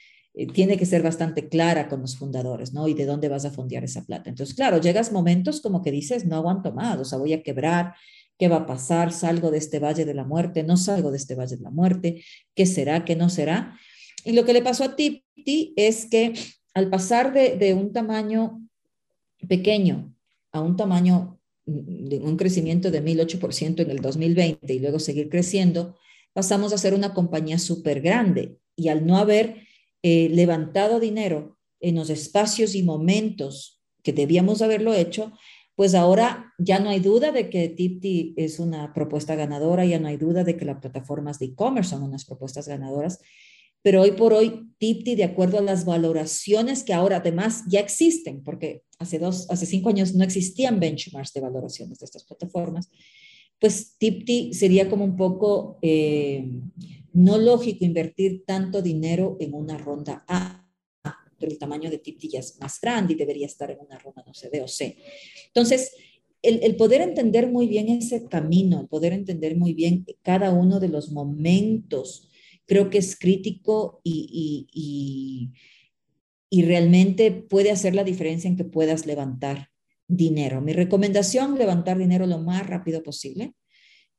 tiene que ser bastante clara con los fundadores, ¿no? Y de dónde vas a fondear esa plata. Entonces, claro, llegas momentos como que dices, no aguanto más, o sea, voy a quebrar, ¿qué va a pasar? ¿Salgo de este valle de la muerte? ¿No salgo de este valle de la muerte? ¿Qué será? ¿Qué no será? Y lo que le pasó a Tipti es que al pasar de, de un tamaño pequeño a un tamaño de un crecimiento de 1008% en el 2020 y luego seguir creciendo, pasamos a ser una compañía súper grande y al no haber eh, levantado dinero en los espacios y momentos que debíamos haberlo hecho, pues ahora ya no hay duda de que Tipti es una propuesta ganadora, ya no hay duda de que las plataformas de e-commerce son unas propuestas ganadoras, pero hoy por hoy Tipti, de acuerdo a las valoraciones que ahora además ya existen, porque hace, dos, hace cinco años no existían benchmarks de valoraciones de estas plataformas, pues Tipti sería como un poco eh, no lógico invertir tanto dinero en una ronda A, pero el tamaño de Tipti ya es más grande y debería estar en una ronda, no sé, B o C. Entonces, el, el, poder entender muy bien ese camino, el poder entender muy bien cada uno de los momentos, creo que es crítico y, y, y, y realmente puede hacer la diferencia en que puedas levantar dinero. Mi recomendación, levantar dinero lo más rápido posible.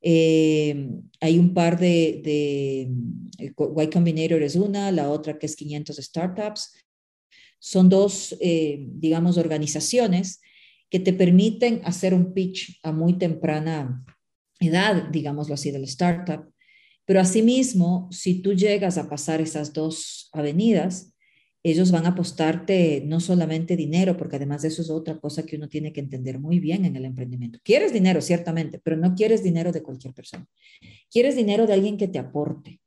Eh, hay un par de, de, Y Combinator es una, la otra que es 500 Startups. Son dos, eh, digamos, organizaciones que te permiten hacer un pitch a muy temprana edad, digámoslo así, del startup. Pero asimismo, si tú llegas a pasar esas dos avenidas, ellos van a apostarte no solamente dinero, porque además de eso es otra cosa que uno tiene que entender muy bien en el emprendimiento. Quieres dinero, ciertamente, pero no quieres dinero de cualquier persona. Quieres dinero de alguien que te aporte.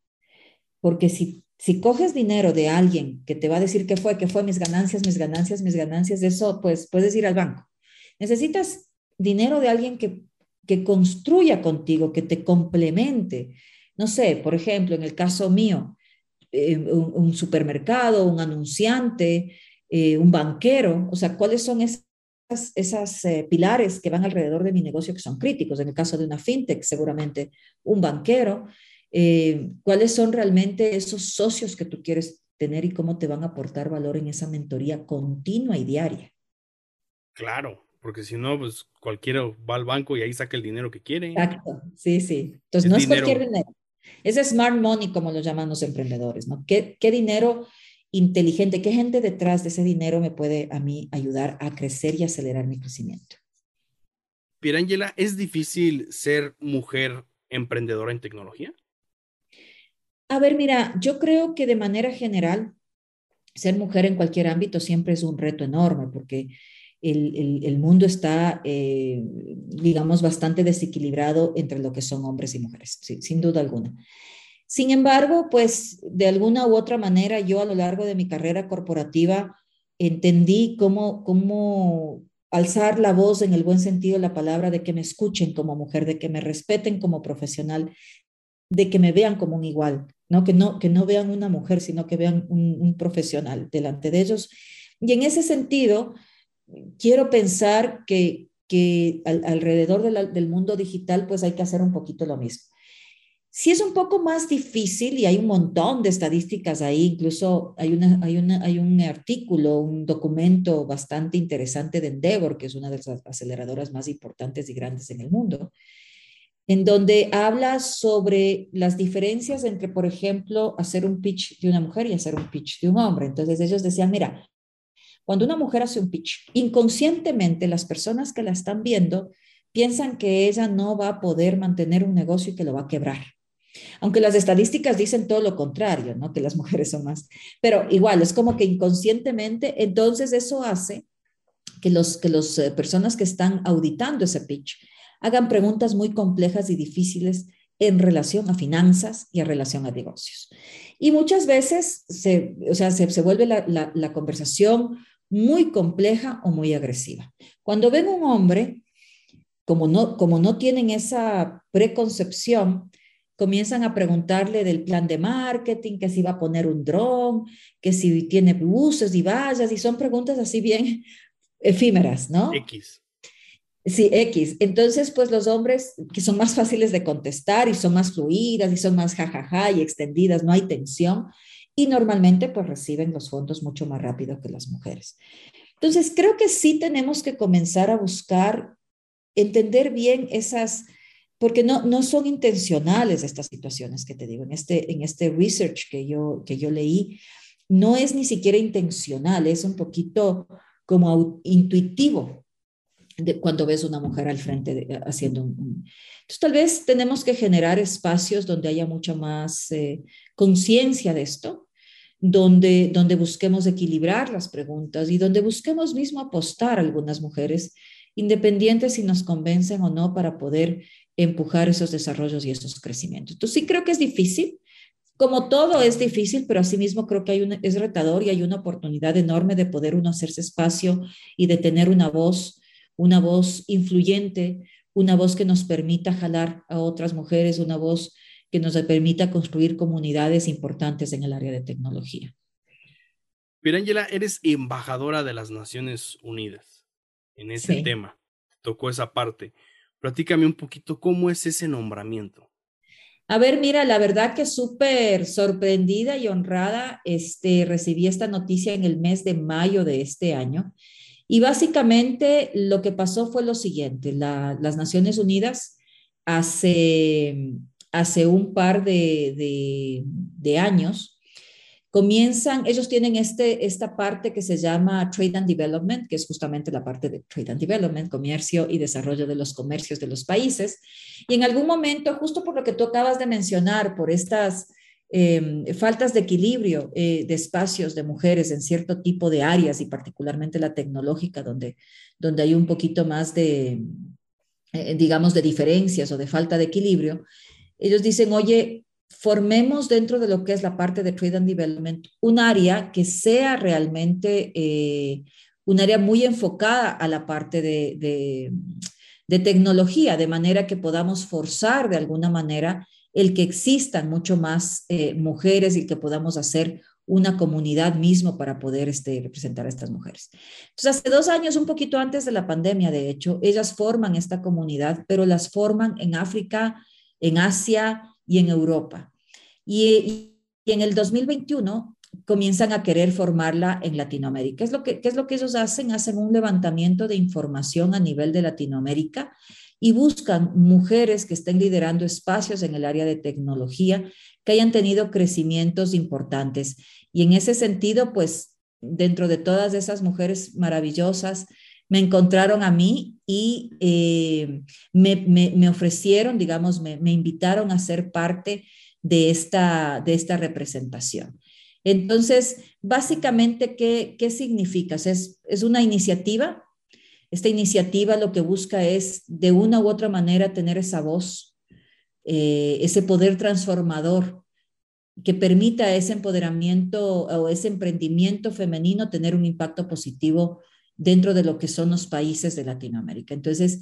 Porque si, si coges dinero de alguien que te va a decir qué fue, qué fue mis ganancias, mis ganancias, mis ganancias, eso pues puedes ir al banco. Necesitas dinero de alguien que, que construya contigo, que te complemente. No sé, por ejemplo, en el caso mío, eh, un, supermercado, un anunciante, eh, un banquero, o sea, ¿cuáles son esas, esas eh, pilares que van alrededor de mi negocio que son críticos? En el caso de una fintech, seguramente un banquero. ¿Cuáles son realmente esos socios que tú quieres tener y cómo te van a aportar valor en esa mentoría continua y diaria? Claro, porque si no, pues cualquiera va al banco y ahí saca el dinero que quiere. Exacto, sí, sí. Entonces, no es cualquier dinero. Es smart money, como lo llaman los emprendedores, ¿no? ¿Qué, ¿Qué, dinero inteligente, qué gente detrás de ese dinero me puede a mí ayudar a crecer y acelerar mi crecimiento? Pierangela, ¿es difícil ser mujer emprendedora en tecnología? A ver, mira, yo creo que de manera general, ser mujer en cualquier ámbito siempre es un reto enorme, porque el, mundo está, eh, digamos, bastante desequilibrado entre lo que son hombres y mujeres, sin duda alguna. Sin embargo, pues de alguna u otra manera yo a lo largo de mi carrera corporativa entendí cómo, cómo alzar la voz en el buen sentido de la palabra, de que me escuchen como mujer, de que me respeten como profesional, de que me vean como un igual, ¿no? Que no, que no vean una mujer, sino que vean un profesional delante de ellos. Y en ese sentido, quiero pensar que, que alrededor del mundo digital pues hay que hacer un poquito lo mismo. Sí es un poco más difícil y hay un montón de estadísticas ahí, incluso hay, una, hay, una, hay un artículo, un documento bastante interesante de Endeavor, que es una de las aceleradoras más importantes y grandes en el mundo, en donde habla sobre las diferencias entre, por ejemplo, hacer un pitch de una mujer y hacer un pitch de un hombre. Entonces ellos decían, mira, cuando una mujer hace un pitch, inconscientemente las personas que la están viendo piensan que ella no va a poder mantener un negocio y que lo va a quebrar. Aunque las estadísticas dicen todo lo contrario, ¿no? Que las [LAUGHS] mujeres son más. Pero igual, es como que inconscientemente, entonces eso hace que las que los, eh, personas que están auditando ese pitch hagan preguntas muy complejas y difíciles en relación a finanzas y en relación a negocios. Y muchas veces se, o sea, se, se vuelve la, la, la conversación muy compleja o muy agresiva. Cuando ven un hombre, como no, como no tienen esa preconcepción, comienzan a preguntarle del plan de marketing, que si va a poner un dron, que si tiene buses y vallas, y son preguntas así bien [LAUGHS] efímeras, ¿no? X. Sí, X. Entonces, pues los hombres que son más fáciles de contestar y son más fluidas y son más jajaja y extendidas, no hay tensión, y normalmente pues reciben los fondos mucho más rápido que las mujeres. Entonces, creo que sí tenemos que comenzar a buscar entender bien esas, porque no, no son intencionales estas situaciones que te digo, en este, en este research que yo, que yo leí, no es ni siquiera intencional, es un poquito como intuitivo de cuando ves una mujer al frente de, haciendo un, Entonces, tal vez tenemos que generar espacios donde haya mucha más eh, conciencia de esto, donde, donde busquemos equilibrar las preguntas y donde busquemos mismo apostar a algunas mujeres, independientes si nos convencen o no, para poder empujar esos desarrollos y esos crecimientos. Entonces, sí creo que es difícil, como todo es difícil, pero asimismo creo que hay un, es retador y hay una oportunidad enorme de poder uno hacerse espacio y de tener una voz, una voz influyente, una voz que nos permita jalar a otras mujeres, una voz que nos permita construir comunidades importantes en el área de tecnología. Pirangela, eres embajadora de las Naciones Unidas en ese tema. Tocó esa parte. Platícame un poquito cómo es ese nombramiento. A ver, mira, la verdad que súper sorprendida y honrada, este, recibí esta noticia en el mes de mayo de este año. Y básicamente lo que pasó fue lo siguiente, las Naciones Unidas hace, hace un par de, de años comienzan, ellos tienen este, esta parte que se llama Trade and Development, que es justamente la parte de Trade and Development, comercio y desarrollo de los comercios de los países. Y en algún momento, justo por lo que tú acabas de mencionar, por estas em, faltas de equilibrio eh, de espacios de mujeres en cierto tipo de áreas y particularmente la tecnológica, donde, donde hay un poquito más de, eh, digamos, de diferencias o de falta de equilibrio, ellos dicen, oye, formemos dentro de lo que es la parte de Trade and Development un área que sea realmente eh, un área muy enfocada a la parte de, tecnología, de manera que podamos forzar de alguna manera el que existan mucho más eh, mujeres y que podamos hacer una comunidad mismo para poder este, representar a estas mujeres. Entonces, hace dos años, un poquito antes de la pandemia, de hecho, ellas forman esta comunidad, pero las forman en África, en Asia y en Europa. Y, en el 2021 comienzan a querer formarla en Latinoamérica. ¿Qué es, lo que, ¿Qué es lo que ellos hacen? Hacen un levantamiento de información a nivel de Latinoamérica y buscan mujeres que estén liderando espacios en el área de tecnología que hayan tenido crecimientos importantes. Y en ese sentido, pues dentro de todas esas mujeres maravillosas, me encontraron a mí y eh, me, ofrecieron, digamos, me, me invitaron a ser parte de esta, de esta representación. Entonces, básicamente, ¿qué, qué significa? Es, es una iniciativa. Esta iniciativa lo que busca es, de una u otra manera, tener esa voz, eh, ese poder transformador que permita ese empoderamiento o ese emprendimiento femenino tener un impacto positivo dentro de lo que son los países de Latinoamérica. Entonces,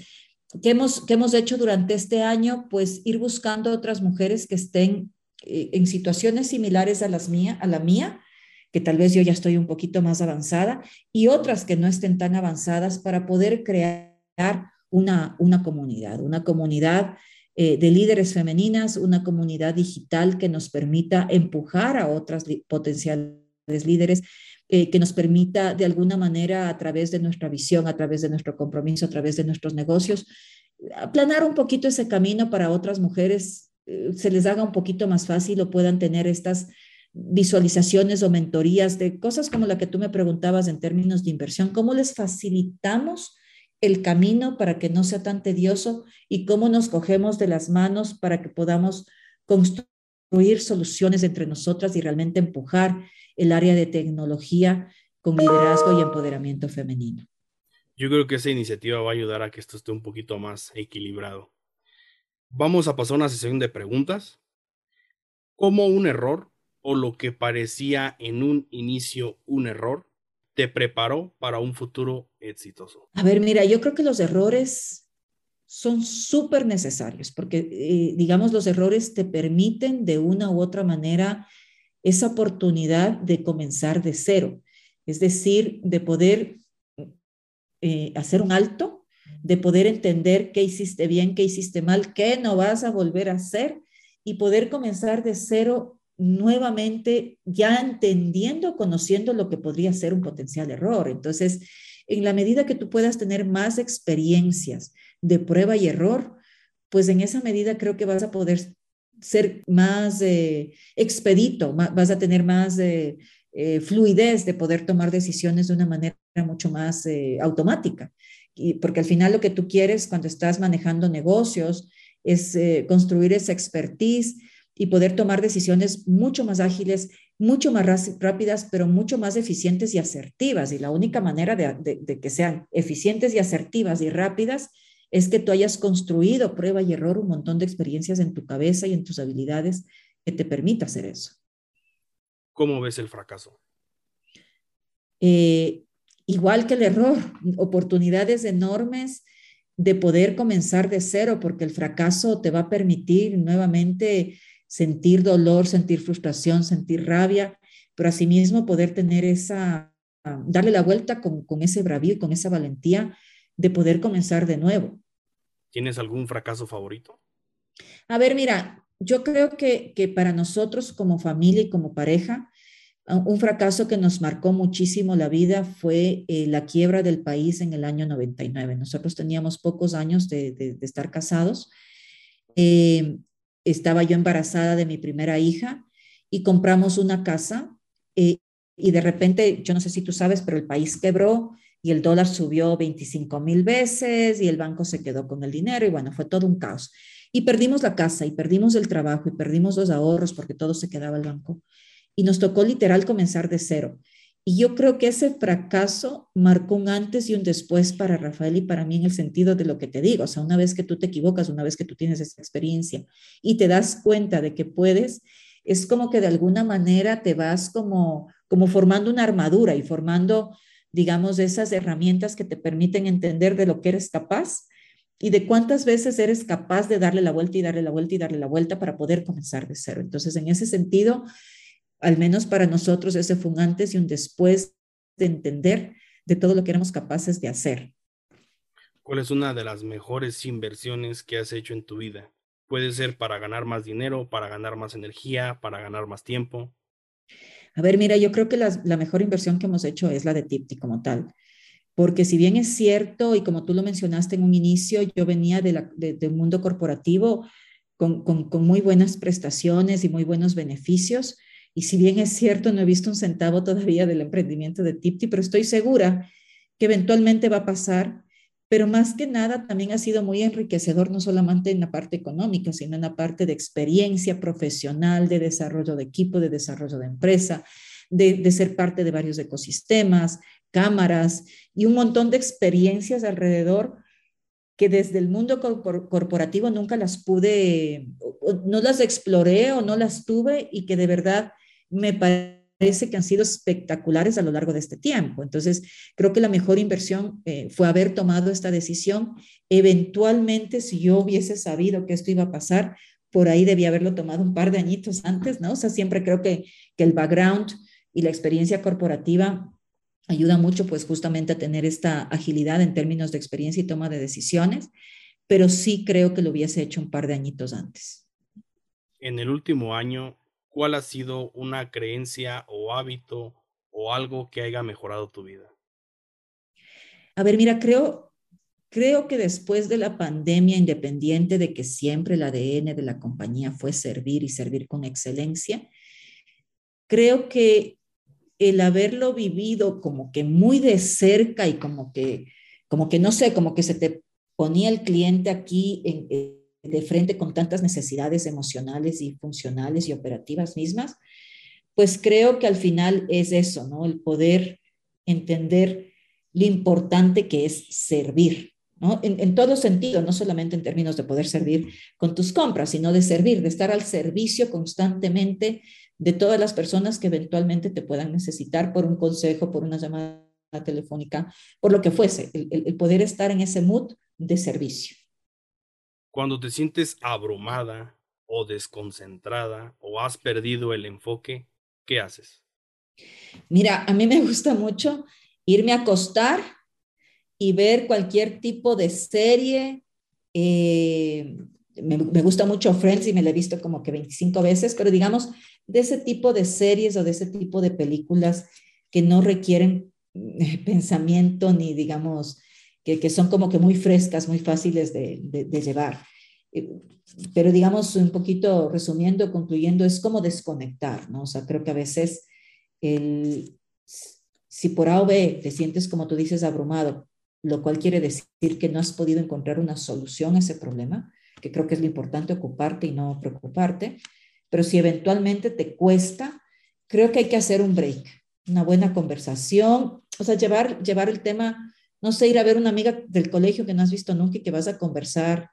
¿Qué hemos, hemos hecho durante este año? Pues ir buscando otras mujeres que estén eh, en situaciones similares a, las mía, a la mía, que tal vez yo ya estoy un poquito más avanzada, y otras que no estén tan avanzadas para poder crear una, una comunidad, una comunidad eh, de líderes femeninas, una comunidad digital que nos permita empujar a otras potenciales líderes eh, que nos permita de alguna manera a través de nuestra visión, a través de nuestro compromiso, a través de nuestros negocios, aplanar un poquito ese camino para otras mujeres, eh, se les haga un poquito más fácil o puedan tener estas visualizaciones o mentorías de cosas como la que tú me preguntabas en términos de inversión, cómo les facilitamos el camino para que no sea tan tedioso y cómo nos cogemos de las manos para que podamos construir soluciones entre nosotras y realmente empujar el área de tecnología con liderazgo y empoderamiento femenino. Yo creo que esa iniciativa va a ayudar a que esto esté un poquito más equilibrado. Vamos a pasar a una sesión de preguntas. ¿Cómo un error o lo que parecía en un inicio un error te preparó para un futuro exitoso? A ver, mira, yo creo que los errores son súper necesarios porque, eh, digamos, los errores te permiten de una u otra manera esa oportunidad de comenzar de cero, es decir, de poder eh, hacer un alto, de poder entender qué hiciste bien, qué hiciste mal, qué no vas a volver a hacer y poder comenzar de cero nuevamente ya entendiendo, conociendo lo que podría ser un potencial error. Entonces, en la medida que tú puedas tener más experiencias de prueba y error, pues en esa medida creo que vas a poder ser más eh, expedito, vas a tener más eh, eh, fluidez de poder tomar decisiones de una manera mucho más automática. Y, porque al final lo que tú quieres cuando estás manejando negocios es construir esa expertise y poder tomar decisiones mucho más ágiles, mucho más rápidas, pero mucho más eficientes y asertivas. Y la única manera de que sean eficientes y asertivas y rápidas es que tú hayas construido prueba y error un montón de experiencias en tu cabeza y en tus habilidades que te permita hacer eso. ¿Cómo ves el fracaso? Eh, igual que el error, oportunidades enormes de poder comenzar de cero, porque el fracaso te va a permitir nuevamente sentir dolor, sentir frustración, sentir rabia, pero asimismo poder tener esa, darle la vuelta con, con ese bravío y con esa valentía de poder comenzar de nuevo. ¿Tienes algún fracaso favorito? A ver, mira, yo creo que, que para nosotros como familia y como pareja, un fracaso que nos marcó muchísimo la vida fue eh, la quiebra del país en el año 99. Nosotros teníamos pocos años de, de, estar casados. Eh, estaba yo embarazada de mi primera hija y compramos una casa eh, y de repente, yo no sé si tú sabes, pero el país quebró y el dólar subió 25 mil veces y el banco se quedó con el dinero y bueno, fue todo un caos. Y perdimos la casa y perdimos el trabajo y perdimos los ahorros porque todo se quedaba el banco. Y nos tocó literal comenzar de cero. Y yo creo que ese fracaso marcó un antes y un después para Rafael y para mí en el sentido de lo que te digo. O sea, una vez que tú te equivocas, una vez que tú tienes esa experiencia y te das cuenta de que puedes, es como que de alguna manera te vas como, como formando una armadura y formando digamos, esas herramientas que te permiten entender de lo que eres capaz y de cuántas veces eres capaz de darle la vuelta y darle la vuelta y darle la vuelta para poder comenzar de cero. Entonces, en ese sentido, al menos para nosotros, ese fue un antes y un después de entender de todo lo que éramos capaces de hacer. ¿Cuál es una de las mejores inversiones que has hecho en tu vida? Puede ser para ganar más dinero, para ganar más energía, para ganar más tiempo. A ver, mira, yo creo que la, mejor inversión que hemos hecho es la de Tipti como tal. Porque si bien es cierto, y como tú lo mencionaste en un inicio, yo venía de mundo corporativo con, con, muy buenas prestaciones y muy buenos beneficios. Y si bien es cierto, no he visto un centavo todavía del emprendimiento de Tipti, pero estoy segura que eventualmente va a pasar pero más que nada también ha sido muy enriquecedor, no solamente en la parte económica, sino en la parte de experiencia profesional, de desarrollo de equipo, de desarrollo de empresa, de, ser parte de varios ecosistemas, cámaras y un montón de experiencias alrededor que desde el mundo corporativo nunca las pude, no las exploré o no las tuve y que de verdad me parece parece que han sido espectaculares a lo largo de este tiempo. Entonces, creo que la mejor inversión eh, fue haber tomado esta decisión. Eventualmente, si yo hubiese sabido que esto iba a pasar, por ahí debía haberlo tomado un par de añitos antes, ¿no? O sea, siempre creo que, que el background y la experiencia corporativa ayuda mucho, pues justamente a tener esta agilidad en términos de experiencia y toma de decisiones, pero sí creo que lo hubiese hecho un par de añitos antes. En el último año, ¿cuál ha sido una creencia o hábito o algo que haya mejorado tu vida? A ver, mira, creo, creo que después de la pandemia, independiente de que siempre el ADN de la compañía fue servir y servir con excelencia, creo que el haberlo vivido como que muy de cerca y como que, como que no sé, como que se te ponía el cliente aquí en, de frente con tantas necesidades emocionales y funcionales y operativas mismas, pues creo que al final es eso, ¿no? El poder entender lo importante que es servir, ¿no? En, en, todo sentido, no solamente en términos de poder servir con tus compras, sino de servir, de estar al servicio constantemente de todas las personas que eventualmente te puedan necesitar por un consejo, por una llamada telefónica, por lo que fuese, el, el poder estar en ese mood de servicio. Cuando te sientes abrumada o desconcentrada o has perdido el enfoque, ¿qué haces? Mira, a mí me [LAUGHS] gusta mucho irme a acostar y ver cualquier tipo de serie. Eh, me, me, gusta mucho Friends y me la he visto como que 25 veces, pero digamos, de ese tipo de series o de ese tipo de películas que no requieren eh, [LAUGHS] pensamiento ni, digamos, que, son como que muy frescas, muy fáciles de, llevar. Eh, pero digamos, un poquito resumiendo, concluyendo, es como desconectar, ¿no? O sea, creo que a veces el, si por A o B te sientes, como tú dices, abrumado, lo cual quiere decir que no has podido encontrar una solución a ese problema, que creo que es lo importante, ocuparte y no preocuparte, pero si eventualmente te cuesta, creo que hay que hacer un break, una buena conversación, o sea, llevar, llevar el tema no sé, ir a ver una amiga del colegio que no has visto nunca y que vas a conversar,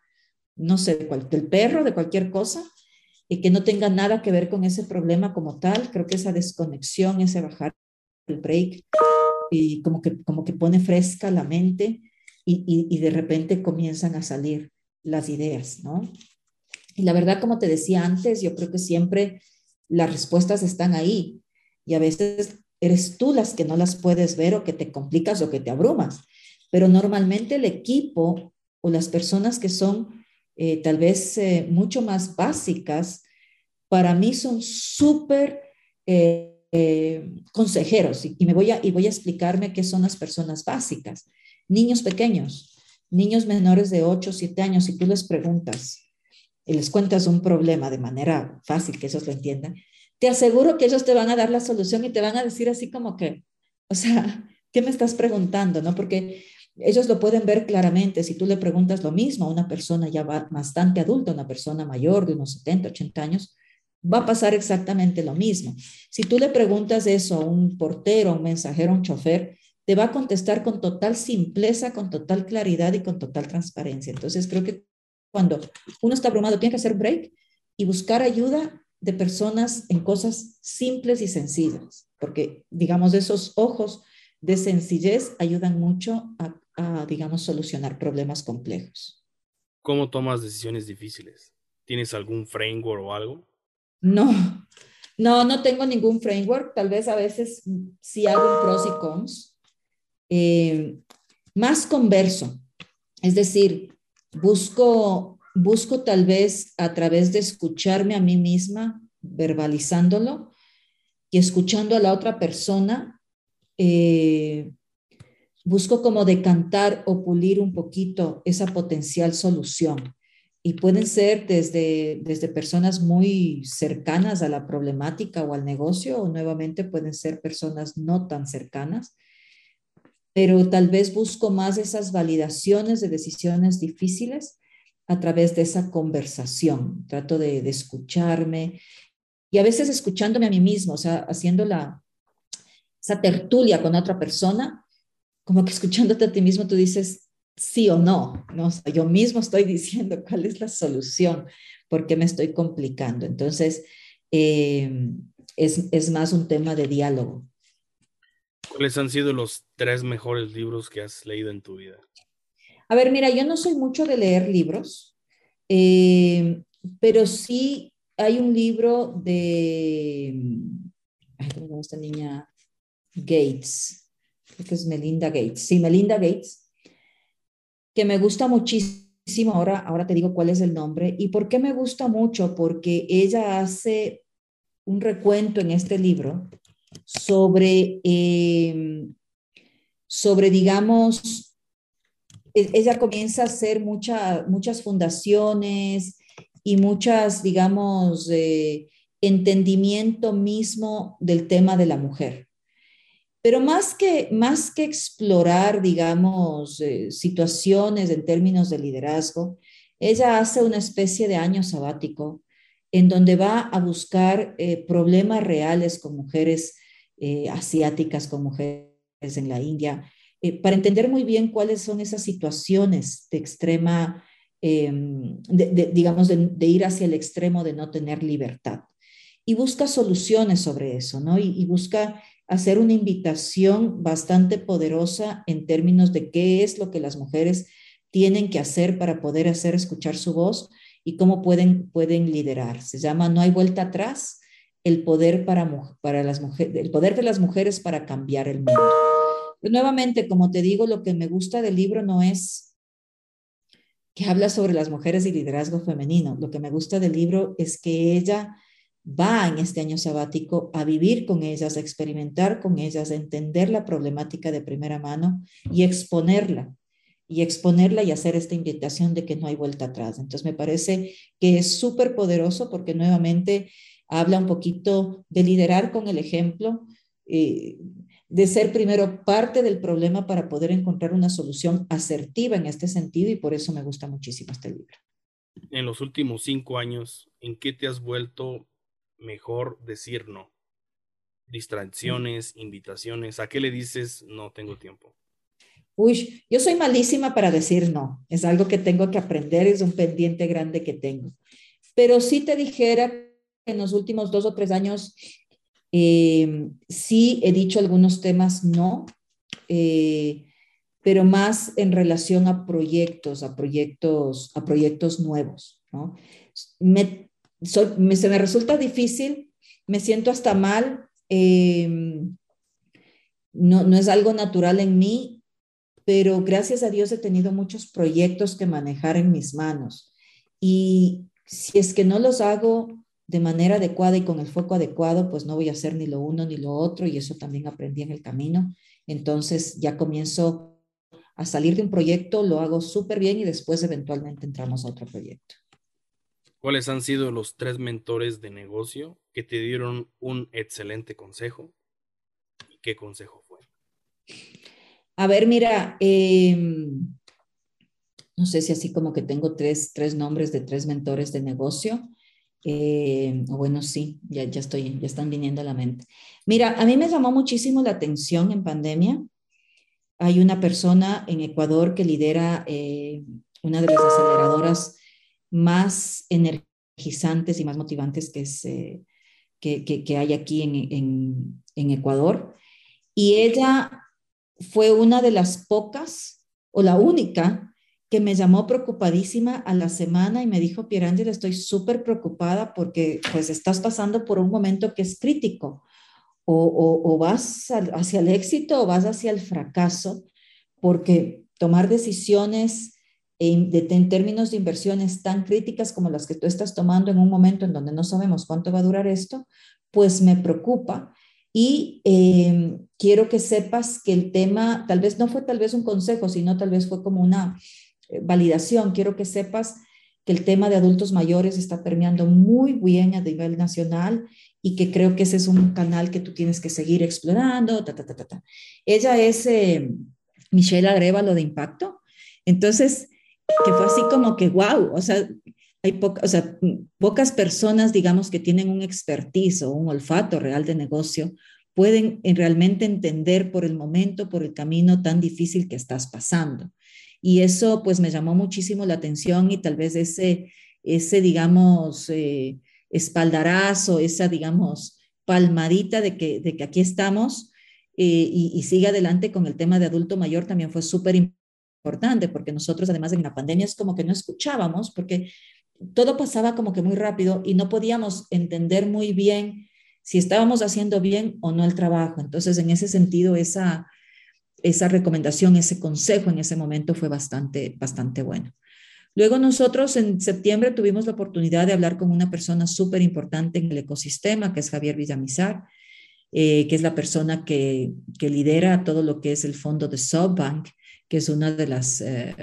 no sé, del perro, de cualquier cosa, y que no tenga nada que ver con ese problema como tal. Creo que esa desconexión, ese bajar el break, y como que, como que pone fresca la mente y, y, de repente comienzan a salir las ideas, ¿no? Y la verdad, como te decía antes, yo creo que siempre las respuestas están ahí y a veces eres tú las que no las puedes ver o que te complicas o que te abrumas, pero normalmente el equipo o las personas que son eh, tal vez eh, mucho más básicas, para mí son súper eh, consejeros y, me voy a, y voy a explicarme qué son las personas básicas. Niños pequeños, niños menores de 8 o 7 años, si tú les preguntas y les cuentas un problema de manera fácil, que ellos lo entiendan, te aseguro que ellos te van a dar la solución y te van a decir así como que, o sea, ¿qué me estás preguntando? ¿No? Porque ellos lo pueden ver claramente. Si tú le preguntas lo mismo a una persona ya bastante adulta, una persona mayor de unos 70, 80 años, va a pasar exactamente lo mismo. Si tú le preguntas eso a un portero, a un mensajero, a un chofer, te va a contestar con total simpleza, con total claridad y con total transparencia. Entonces, creo que cuando uno está abrumado, tiene que hacer break y buscar ayuda de personas en cosas simples y sencillas, porque, digamos, esos ojos de sencillez ayudan mucho a, digamos, solucionar problemas complejos. ¿Cómo tomas decisiones difíciles? ¿Tienes algún framework o algo? No, no, no tengo ningún framework. Tal vez a veces sí hago pros y cons. Eh, más converso, es decir, busco, busco tal vez a través de escucharme a mí misma, verbalizándolo y escuchando a la otra persona, eh, busco como decantar o pulir un poquito esa potencial solución. Y pueden ser desde, desde personas muy cercanas a la problemática o al negocio, o nuevamente pueden ser personas no tan cercanas, pero tal vez busco más esas validaciones de decisiones difíciles a través de esa conversación. Trato de, escucharme y a veces escuchándome a mí mismo, o sea, haciendo la, esa tertulia con otra persona, como que escuchándote a ti mismo tú dices sí o no, ¿no? yo mismo estoy diciendo [LAUGHS] cuál es la solución, por qué me estoy complicando. Entonces, eh, es, es más un tema de diálogo. ¿Cuáles han sido los tres mejores libros que has leído en tu vida? A ver, mira, yo no soy mucho de leer libros, eh, pero sí hay un libro de, ay, ¿cómo se llama esta niña? Gates, que es Melinda Gates, sí, Melinda Gates, que me gusta muchísimo, ahora, ahora te digo cuál es el nombre, y por qué me gusta mucho, porque ella hace un recuento en este libro sobre, em, sobre digamos, e, ella comienza a hacer muchas fundaciones y muchas, digamos, eh, entendimiento mismo del tema de la mujer. Pero más que, más que explorar, digamos, eh, situaciones en términos de liderazgo, ella hace una especie de año sabático en donde va a buscar eh, problemas reales con mujeres eh, asiáticas, con mujeres en la India, eh, para entender muy bien cuáles son esas situaciones de extrema, em, digamos, de, ir hacia el extremo de no tener libertad. Y busca soluciones sobre eso, ¿no? Y, y busca hacer una invitación bastante poderosa en términos de qué es lo que las mujeres tienen que hacer para poder hacer escuchar su voz y cómo pueden, pueden liderar. Se llama No hay vuelta atrás, el poder, para, para las mujeres, el poder de las mujeres para cambiar el mundo. nuevamente, como te digo, lo que me gusta del libro no es que habla sobre las mujeres y liderazgo femenino. Lo que me gusta del libro es que ella va en este año sabático a vivir con ellas, a experimentar con ellas, a entender la problemática de primera mano y exponerla y exponerla y hacer esta invitación de que no hay vuelta atrás. Entonces me parece que es súper poderoso porque nuevamente habla un poquito de liderar con el ejemplo, eh, de ser primero parte del problema para poder encontrar una solución asertiva en este sentido y por eso me gusta muchísimo este libro. En los últimos cinco años, ¿en qué te has vuelto mejor decir no? Distracciones, invitaciones, ¿a qué le dices no tengo tiempo? Uy, yo soy malísima para decir no. Es algo que tengo que aprender, es un pendiente grande que tengo. pero sí te dijera que en los últimos dos o tres años eh, sí he dicho algunos temas no, eh, pero más en relación a proyectos, a proyectos, a proyectos nuevos. ¿no? Me, se me resulta difícil, me siento hasta mal, eh, no, no es algo natural en mí, pero gracias a Dios he tenido muchos proyectos que manejar en mis manos. Y si es que no los hago de manera adecuada y con el foco adecuado, pues no voy a hacer ni lo uno ni lo otro y eso también aprendí en el camino. Entonces ya comienzo a salir de un proyecto, lo hago súper bien y después eventualmente entramos a otro proyecto. ¿Cuáles han sido los tres mentores de negocio que te dieron un excelente consejo? ¿Y qué consejo fue? A ver, mira, em, no sé si así como que tengo tres, tres nombres de tres mentores de negocio. Eh, bueno, sí, ya, ya estoy, ya están viniendo a la mente. Mira, a mí me llamó muchísimo la atención en pandemia. Hay una persona en Ecuador que lidera eh, una de las aceleradoras más energizantes y más motivantes que, es, eh, que, que, hay aquí en, en, en Ecuador. Y ella fue una de las pocas o la única que me llamó preocupadísima a la semana y me dijo, Pierangela, estoy súper preocupada porque pues estás pasando por un momento que es crítico. O, o, vas hacia el éxito o vas hacia el fracaso, porque tomar decisiones en, en, términos de inversiones tan críticas como las que tú estás tomando en un momento en donde no sabemos cuánto va a durar esto, pues me preocupa. Y eh, quiero que sepas que el tema, tal vez no fue tal vez un consejo, sino tal vez fue como una eh, validación. Quiero que sepas que el tema de adultos mayores está permeando muy bien a nivel nacional y que creo que ese es un canal que tú tienes que seguir explorando. Ta, ta, ta, Ella es eh, Michelle Agrevalo de Impacto. Entonces, que fue así como que, wow, o sea, hay o sea, pocas personas, digamos, que tienen un expertise o un olfato real de negocio, pueden realmente entender por el momento, por el camino tan difícil que estás pasando. Y eso pues me llamó muchísimo la atención y tal vez ese, ese digamos, eh, espaldarazo, esa, digamos, palmadita de que, de que aquí estamos eh, y, y, sigue adelante con el tema de adulto mayor también fue súper importante porque nosotros además en la pandemia es como que no escuchábamos porque todo pasaba como que muy rápido y no podíamos entender muy bien si estábamos haciendo bien o no el trabajo. Entonces, en ese sentido, esa, esa recomendación, ese consejo en ese momento fue bastante, bastante bueno. Luego nosotros en septiembre tuvimos la oportunidad de hablar con una persona súper importante en el ecosistema, que es Javier Villamizar, eh, que es la persona que, que, lidera todo lo que es el fondo de SoftBank, que es una de las eh,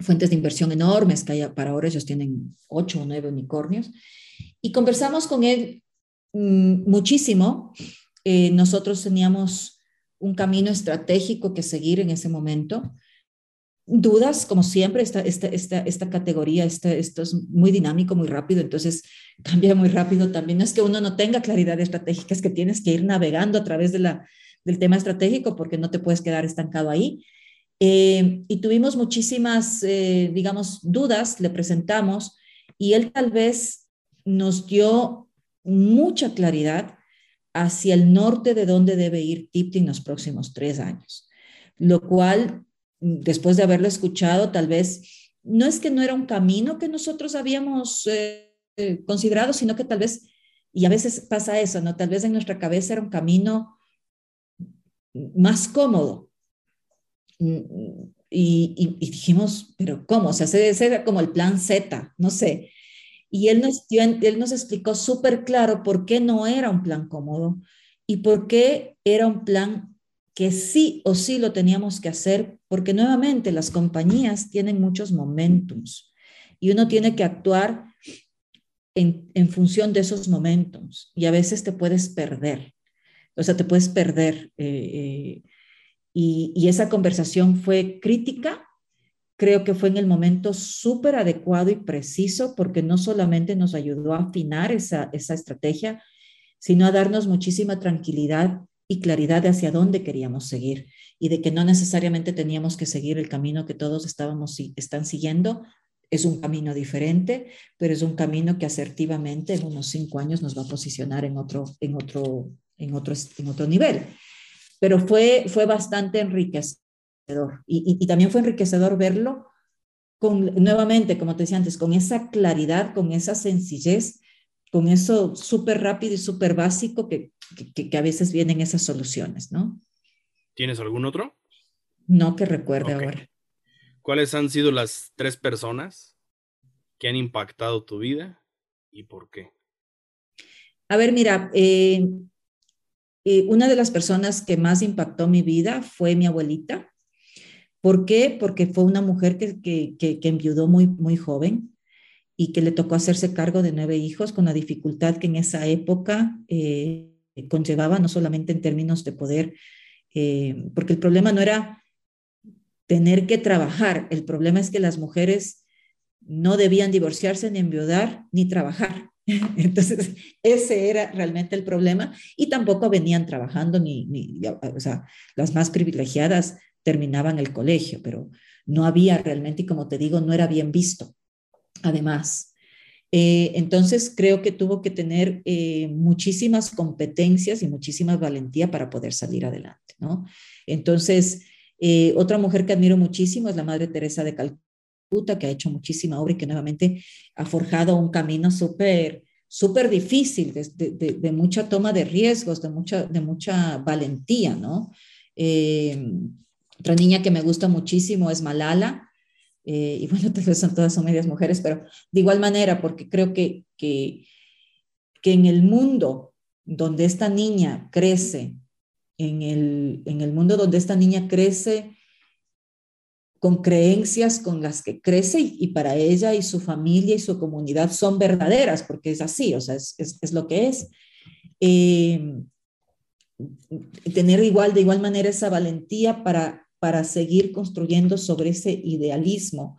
fuentes de inversión enormes que hay para ahora. Ellos tienen ocho o nueve unicornios. Y conversamos con él mmm, muchísimo. Eh, nosotros teníamos un camino estratégico que seguir en ese momento. Dudas, como siempre, esta, esta, esta, esta categoría, esto es muy dinámico, muy rápido, entonces [LAUGHS] cambia muy rápido también. No es que uno no tenga claridad estratégica, es que tienes que ir navegando a través de la, del tema estratégico porque no te puedes quedar estancado ahí. Eh, y tuvimos muchísimas, eh, digamos, dudas, le presentamos y él tal vez nos dio mucha claridad hacia el norte de dónde debe ir Tipti en los próximos tres años. Lo cual, después de haberlo escuchado, tal vez no es que no era un camino que nosotros habíamos eh, considerado, sino que tal vez, y a veces pasa eso, ¿no? Tal vez en nuestra cabeza era un camino más cómodo. Y, dijimos, pero ¿cómo? O sea, ese era como el plan Z, no sé. Y él nos, explicó súper claro por qué no era un plan cómodo y por qué era un plan que sí o sí lo teníamos que hacer, porque nuevamente las compañías tienen muchos momentums y uno tiene que actuar en, función de esos momentums y a veces te puedes perder, o sea, te puedes perder. Eh, eh, y, esa conversación fue crítica creo que fue en el momento súper adecuado y preciso porque no solamente nos ayudó a afinar esa, estrategia, sino a darnos muchísima tranquilidad y claridad de hacia dónde queríamos seguir y de que no necesariamente teníamos que seguir el camino que todos estábamos están siguiendo Es un camino diferente, pero es un camino que asertivamente en unos cinco años nos va a posicionar en otro nivel. Pero fue, fue bastante enriquecedor y, y, también fue enriquecedor verlo con, nuevamente, como te decía antes, con esa claridad, con esa sencillez, con eso súper rápido y súper básico que, que, que, a veces vienen esas soluciones, ¿no? ¿Tienes algún otro? No que recuerde okay. ahora. ¿Cuáles han sido las tres personas que han impactado tu vida y por qué? A ver, mira, eh, una de las personas que más impactó mi vida fue mi abuelita. ¿Por qué? Porque fue una mujer que, que, que, que enviudó muy, muy joven y que le tocó hacerse cargo de nueve hijos con la dificultad que en esa época eh, conllevaba, no solamente en términos de poder, eh, porque el problema no era tener que trabajar. El problema es que las mujeres no debían divorciarse ni enviudar ni trabajar. [LAUGHS] Entonces, ese era realmente el problema y tampoco venían trabajando ni, ni, o sea, las más privilegiadas terminaban el colegio, pero no había realmente, y como te digo, no era bien visto. Además, eh, entonces creo que tuvo que tener eh, muchísimas competencias y muchísima valentía para poder salir adelante, ¿no? Entonces, eh, otra mujer que admiro muchísimo es la Madre Teresa de Calcuta, que ha hecho muchísima obra y que nuevamente ha forjado un camino súper súper difícil, de, de, de, mucha toma de riesgos, de mucha, de mucha valentía, ¿no? Eh, otra niña que me gusta muchísimo es Malala, eh, y bueno, [LAUGHS] tal vez son todas son medias mujeres, pero de igual manera, porque creo que, que, que en el mundo donde esta niña crece en el, en el mundo donde esta niña crece con creencias con las que crece y, para ella y su familia y su comunidad son verdaderas, porque es así, o sea, es, es, lo que es. Eh, tener igual, de igual manera esa valentía para, para seguir construyendo sobre ese idealismo,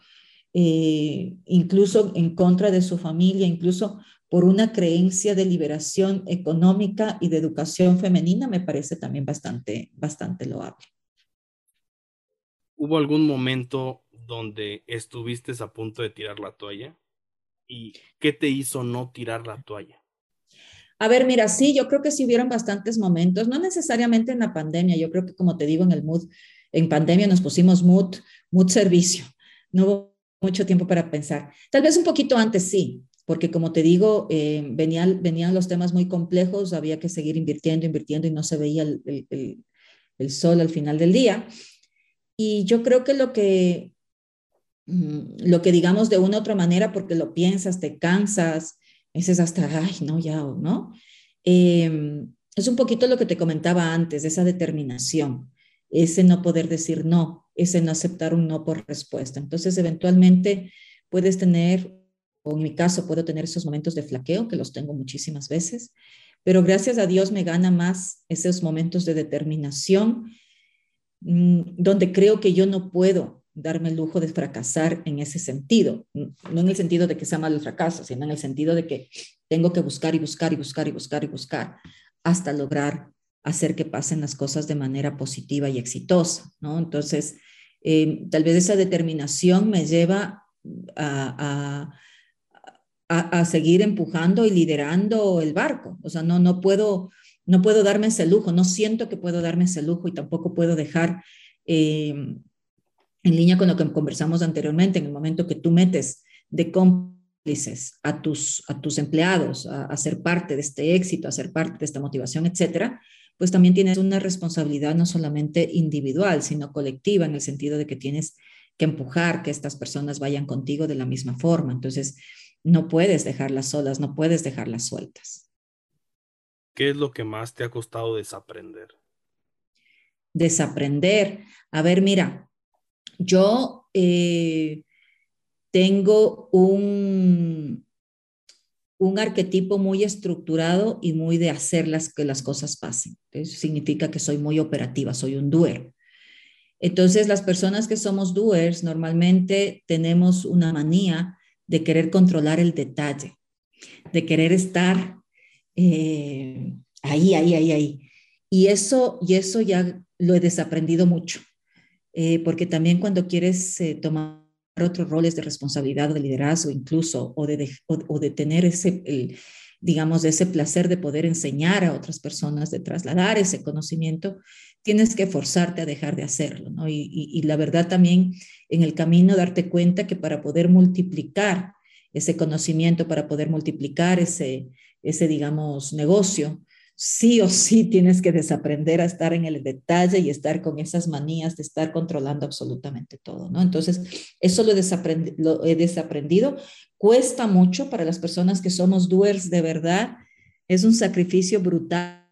eh, incluso en contra de su familia, incluso por una creencia de liberación económica y de educación femenina, me parece también bastante, bastante loable. ¿Hubo algún momento donde estuviste a punto de tirar la toalla? ¿Y qué te hizo no tirar la toalla? A ver, mira, sí, yo creo que sí hubieron bastantes momentos, no necesariamente en la pandemia, yo creo que como te digo, en el mood, en pandemia nos pusimos mood, mood servicio, no hubo mucho tiempo para pensar. Tal vez un poquito antes sí, porque como te digo, eh, venían, venían los temas muy complejos, había que seguir invirtiendo, invirtiendo y no se veía el, sol al final del día. Y yo creo que lo que, mm, lo que digamos de una u otra manera, porque lo piensas, te cansas, es hasta, ay, no, ya, ¿no? Eh, es un poquito lo que te comentaba antes, esa determinación, ese no poder decir no, ese no aceptar un no por respuesta. Entonces, eventualmente puedes tener o en mi caso puedo tener esos momentos de flaqueo, que los tengo muchísimas veces, pero gracias a Dios me gana más esos momentos de determinación, donde creo que yo no puedo darme el lujo de fracasar en ese sentido, no en el sentido de que sea malo el fracaso, sino en el sentido de que tengo que buscar y buscar y buscar y buscar y buscar hasta lograr hacer que pasen las cosas de manera positiva y exitosa, ¿no? Entonces, eh, tal vez esa determinación me lleva a, a a, a, seguir empujando y liderando el barco. O sea, no, no, puedo, no puedo darme ese lujo, no siento que puedo darme ese lujo y tampoco puedo dejar eh, en línea con lo que conversamos anteriormente, en el momento que tú metes de cómplices a tus, a tus empleados a, a ser parte de este éxito, a ser parte de esta motivación, etcétera, pues también tienes una responsabilidad no solamente individual, sino colectiva, en el sentido de que tienes que empujar que estas personas vayan contigo de la misma forma. Entonces, no puedes dejarlas solas, no puedes dejarlas sueltas. ¿Qué es lo que más te ha costado desaprender? Desaprender. A ver, mira, yo eh, tengo un, un arquetipo muy estructurado y muy de hacer las, que las cosas pasen. Eso significa que soy muy operativa, soy un doer. Entonces, las personas que somos doers normalmente tenemos una manía de querer controlar el detalle, de querer estar eh, ahí, ahí, ahí, ahí. Y eso, y eso ya lo he desaprendido mucho, eh, porque también cuando quieres eh, tomar otros roles de responsabilidad de liderazgo incluso, o de, o, de tener ese, digamos, ese placer de poder enseñar a otras personas, de trasladar ese conocimiento, tienes que forzarte a dejar de hacerlo, ¿no? Y, y la verdad también en el camino darte cuenta que para poder multiplicar ese conocimiento, para poder multiplicar ese, ese digamos, negocio, sí o sí tienes que desaprender a estar en el detalle y estar con esas manías de estar controlando absolutamente todo, ¿no? Entonces, eso lo, he desaprendido. Cuesta mucho para las personas que somos doers de verdad. Es un sacrificio brutal,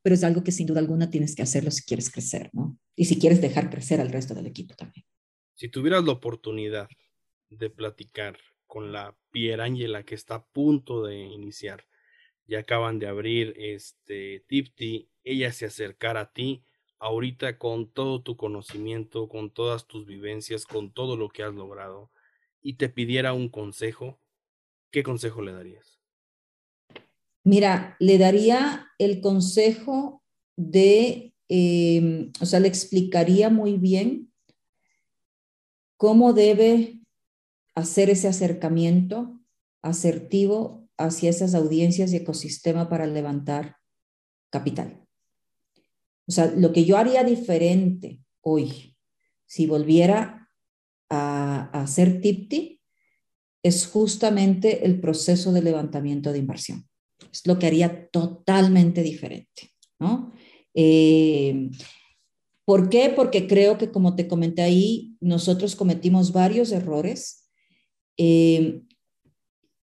pero es algo que sin duda alguna tienes que hacerlo si quieres crecer, ¿no? Y si quieres dejar crecer al resto del equipo también. Si tuvieras la oportunidad de platicar con la Pierangela que está a punto de iniciar, ya acaban de abrir este Tipti, ella se acercara a ti ahorita con todo tu conocimiento, con todas tus vivencias, con todo lo que has logrado y te pidiera un consejo, ¿qué consejo le darías? Mira, le daría el consejo de, em, o sea, le explicaría muy bien cómo debe hacer ese acercamiento asertivo hacia esas audiencias y ecosistema para levantar capital. O sea, lo que yo haría diferente hoy, si volviera a, hacer TIPTI, es justamente el proceso de levantamiento de inversión. Es lo que haría totalmente diferente, ¿no? Eh, ¿Por qué? Porque creo que, como te comenté ahí, nosotros cometimos varios errores. Eh,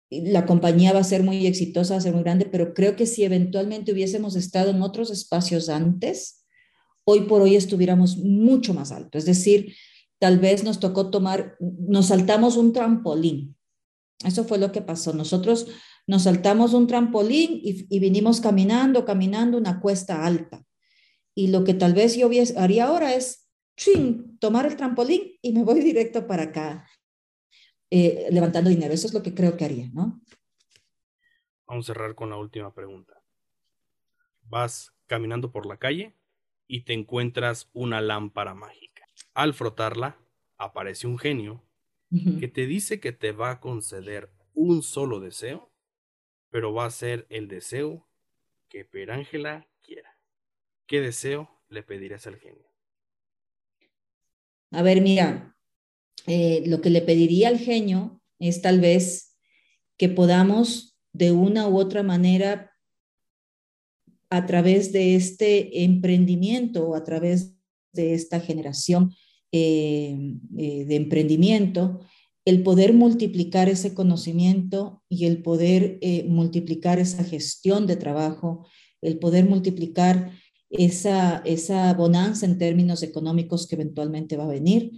la compañía va a ser muy exitosa, va a ser muy grande, pero creo que si eventualmente hubiésemos estado en otros espacios antes, hoy por hoy estuviéramos mucho más alto. Es decir, tal vez nos tocó tomar, nos saltamos un trampolín. Eso fue lo que pasó. Nosotros nos saltamos un trampolín y, vinimos caminando, caminando una cuesta alta. Y lo que tal vez yo haría ahora es, tomar el trampolín y me voy [LAUGHS] directo para acá. Eh, levantando dinero. Eso es lo que creo que haría, ¿no? Vamos a cerrar con la última pregunta. Vas caminando por la calle y te encuentras una lámpara mágica. Al frotarla, aparece un genio que te dice que te va a conceder un solo deseo, pero va a ser el deseo que Perángela quiera. ¿Qué deseo le pedirás al genio? A ver, mira, eh, lo que le pediría al genio es tal vez que podamos de una u otra manera, a través de este emprendimiento o a través de esta generación eh, eh, de emprendimiento, el poder multiplicar ese conocimiento y el poder multiplicar esa gestión de trabajo, el poder multiplicar esa, esa bonanza en términos económicos que eventualmente va a venir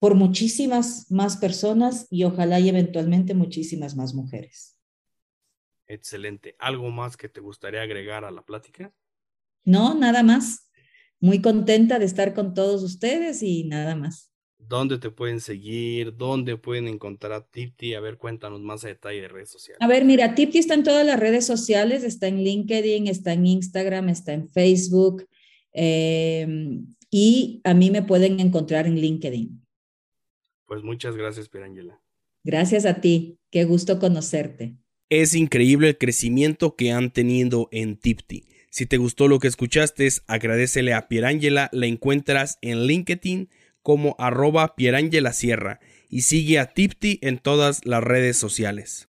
por muchísimas más personas y ojalá y eventualmente muchísimas más mujeres. Excelente. ¿Algo más que te gustaría agregar a la plática? No, nada más. Muy contenta de estar con todos ustedes y nada más. ¿Dónde te pueden seguir? ¿Dónde pueden encontrar a Tipti? A ver, cuéntanos más a detalle de redes sociales. A ver, mira, Tipti está en todas las redes sociales, está en LinkedIn, está en Instagram, está en Facebook eh, y a mí me pueden encontrar en LinkedIn. Pues muchas gracias, Perangela. Gracias a ti. Qué gusto conocerte. Es increíble el crecimiento que han tenido en Tipti. Si te gustó lo que escuchaste, agradecele a Pierangela. La encuentras en LinkedIn como arroba Pierangela Sierra y sigue a Tipti en todas las redes sociales.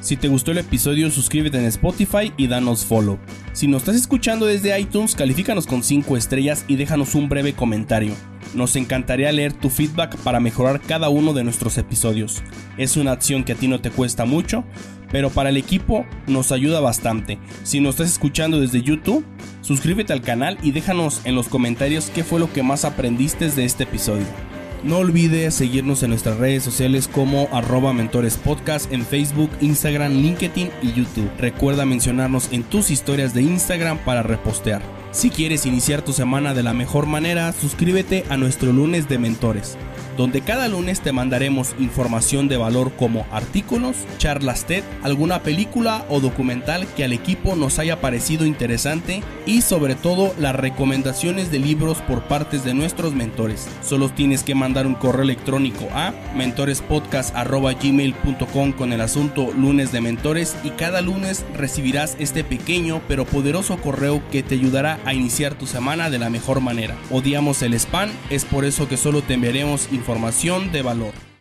Si te gustó el episodio, suscríbete en Spotify y danos follow. Si nos estás escuchando desde iTunes, califícanos con 5 estrellas y déjanos un breve comentario. Nos encantaría leer tu feedback para mejorar cada uno de nuestros episodios. Es una acción que a ti no te cuesta mucho, pero para el equipo nos ayuda bastante. Si nos estás escuchando desde YouTube, suscríbete al canal y déjanos en los comentarios qué fue lo que más aprendiste de este episodio. No olvides seguirnos en nuestras redes sociales como arroba mentorespodcast en Facebook, Instagram, LinkedIn y YouTube. Recuerda mencionarnos en tus historias de Instagram para repostear. Si quieres iniciar tu semana de la mejor manera, suscríbete a nuestro lunes de mentores. Donde cada lunes te mandaremos información de valor como artículos, charlas TED, alguna película o documental que al equipo nos haya parecido interesante y sobre todo las recomendaciones de libros por partes de nuestros mentores. Solo tienes que mandar un correo electrónico a mentorespodcast.gmail.com con el asunto lunes de mentores y cada lunes recibirás este pequeño pero poderoso correo que te ayudará a iniciar tu semana de la mejor manera. Odiamos el spam, es por eso que solo te enviaremos información de valor.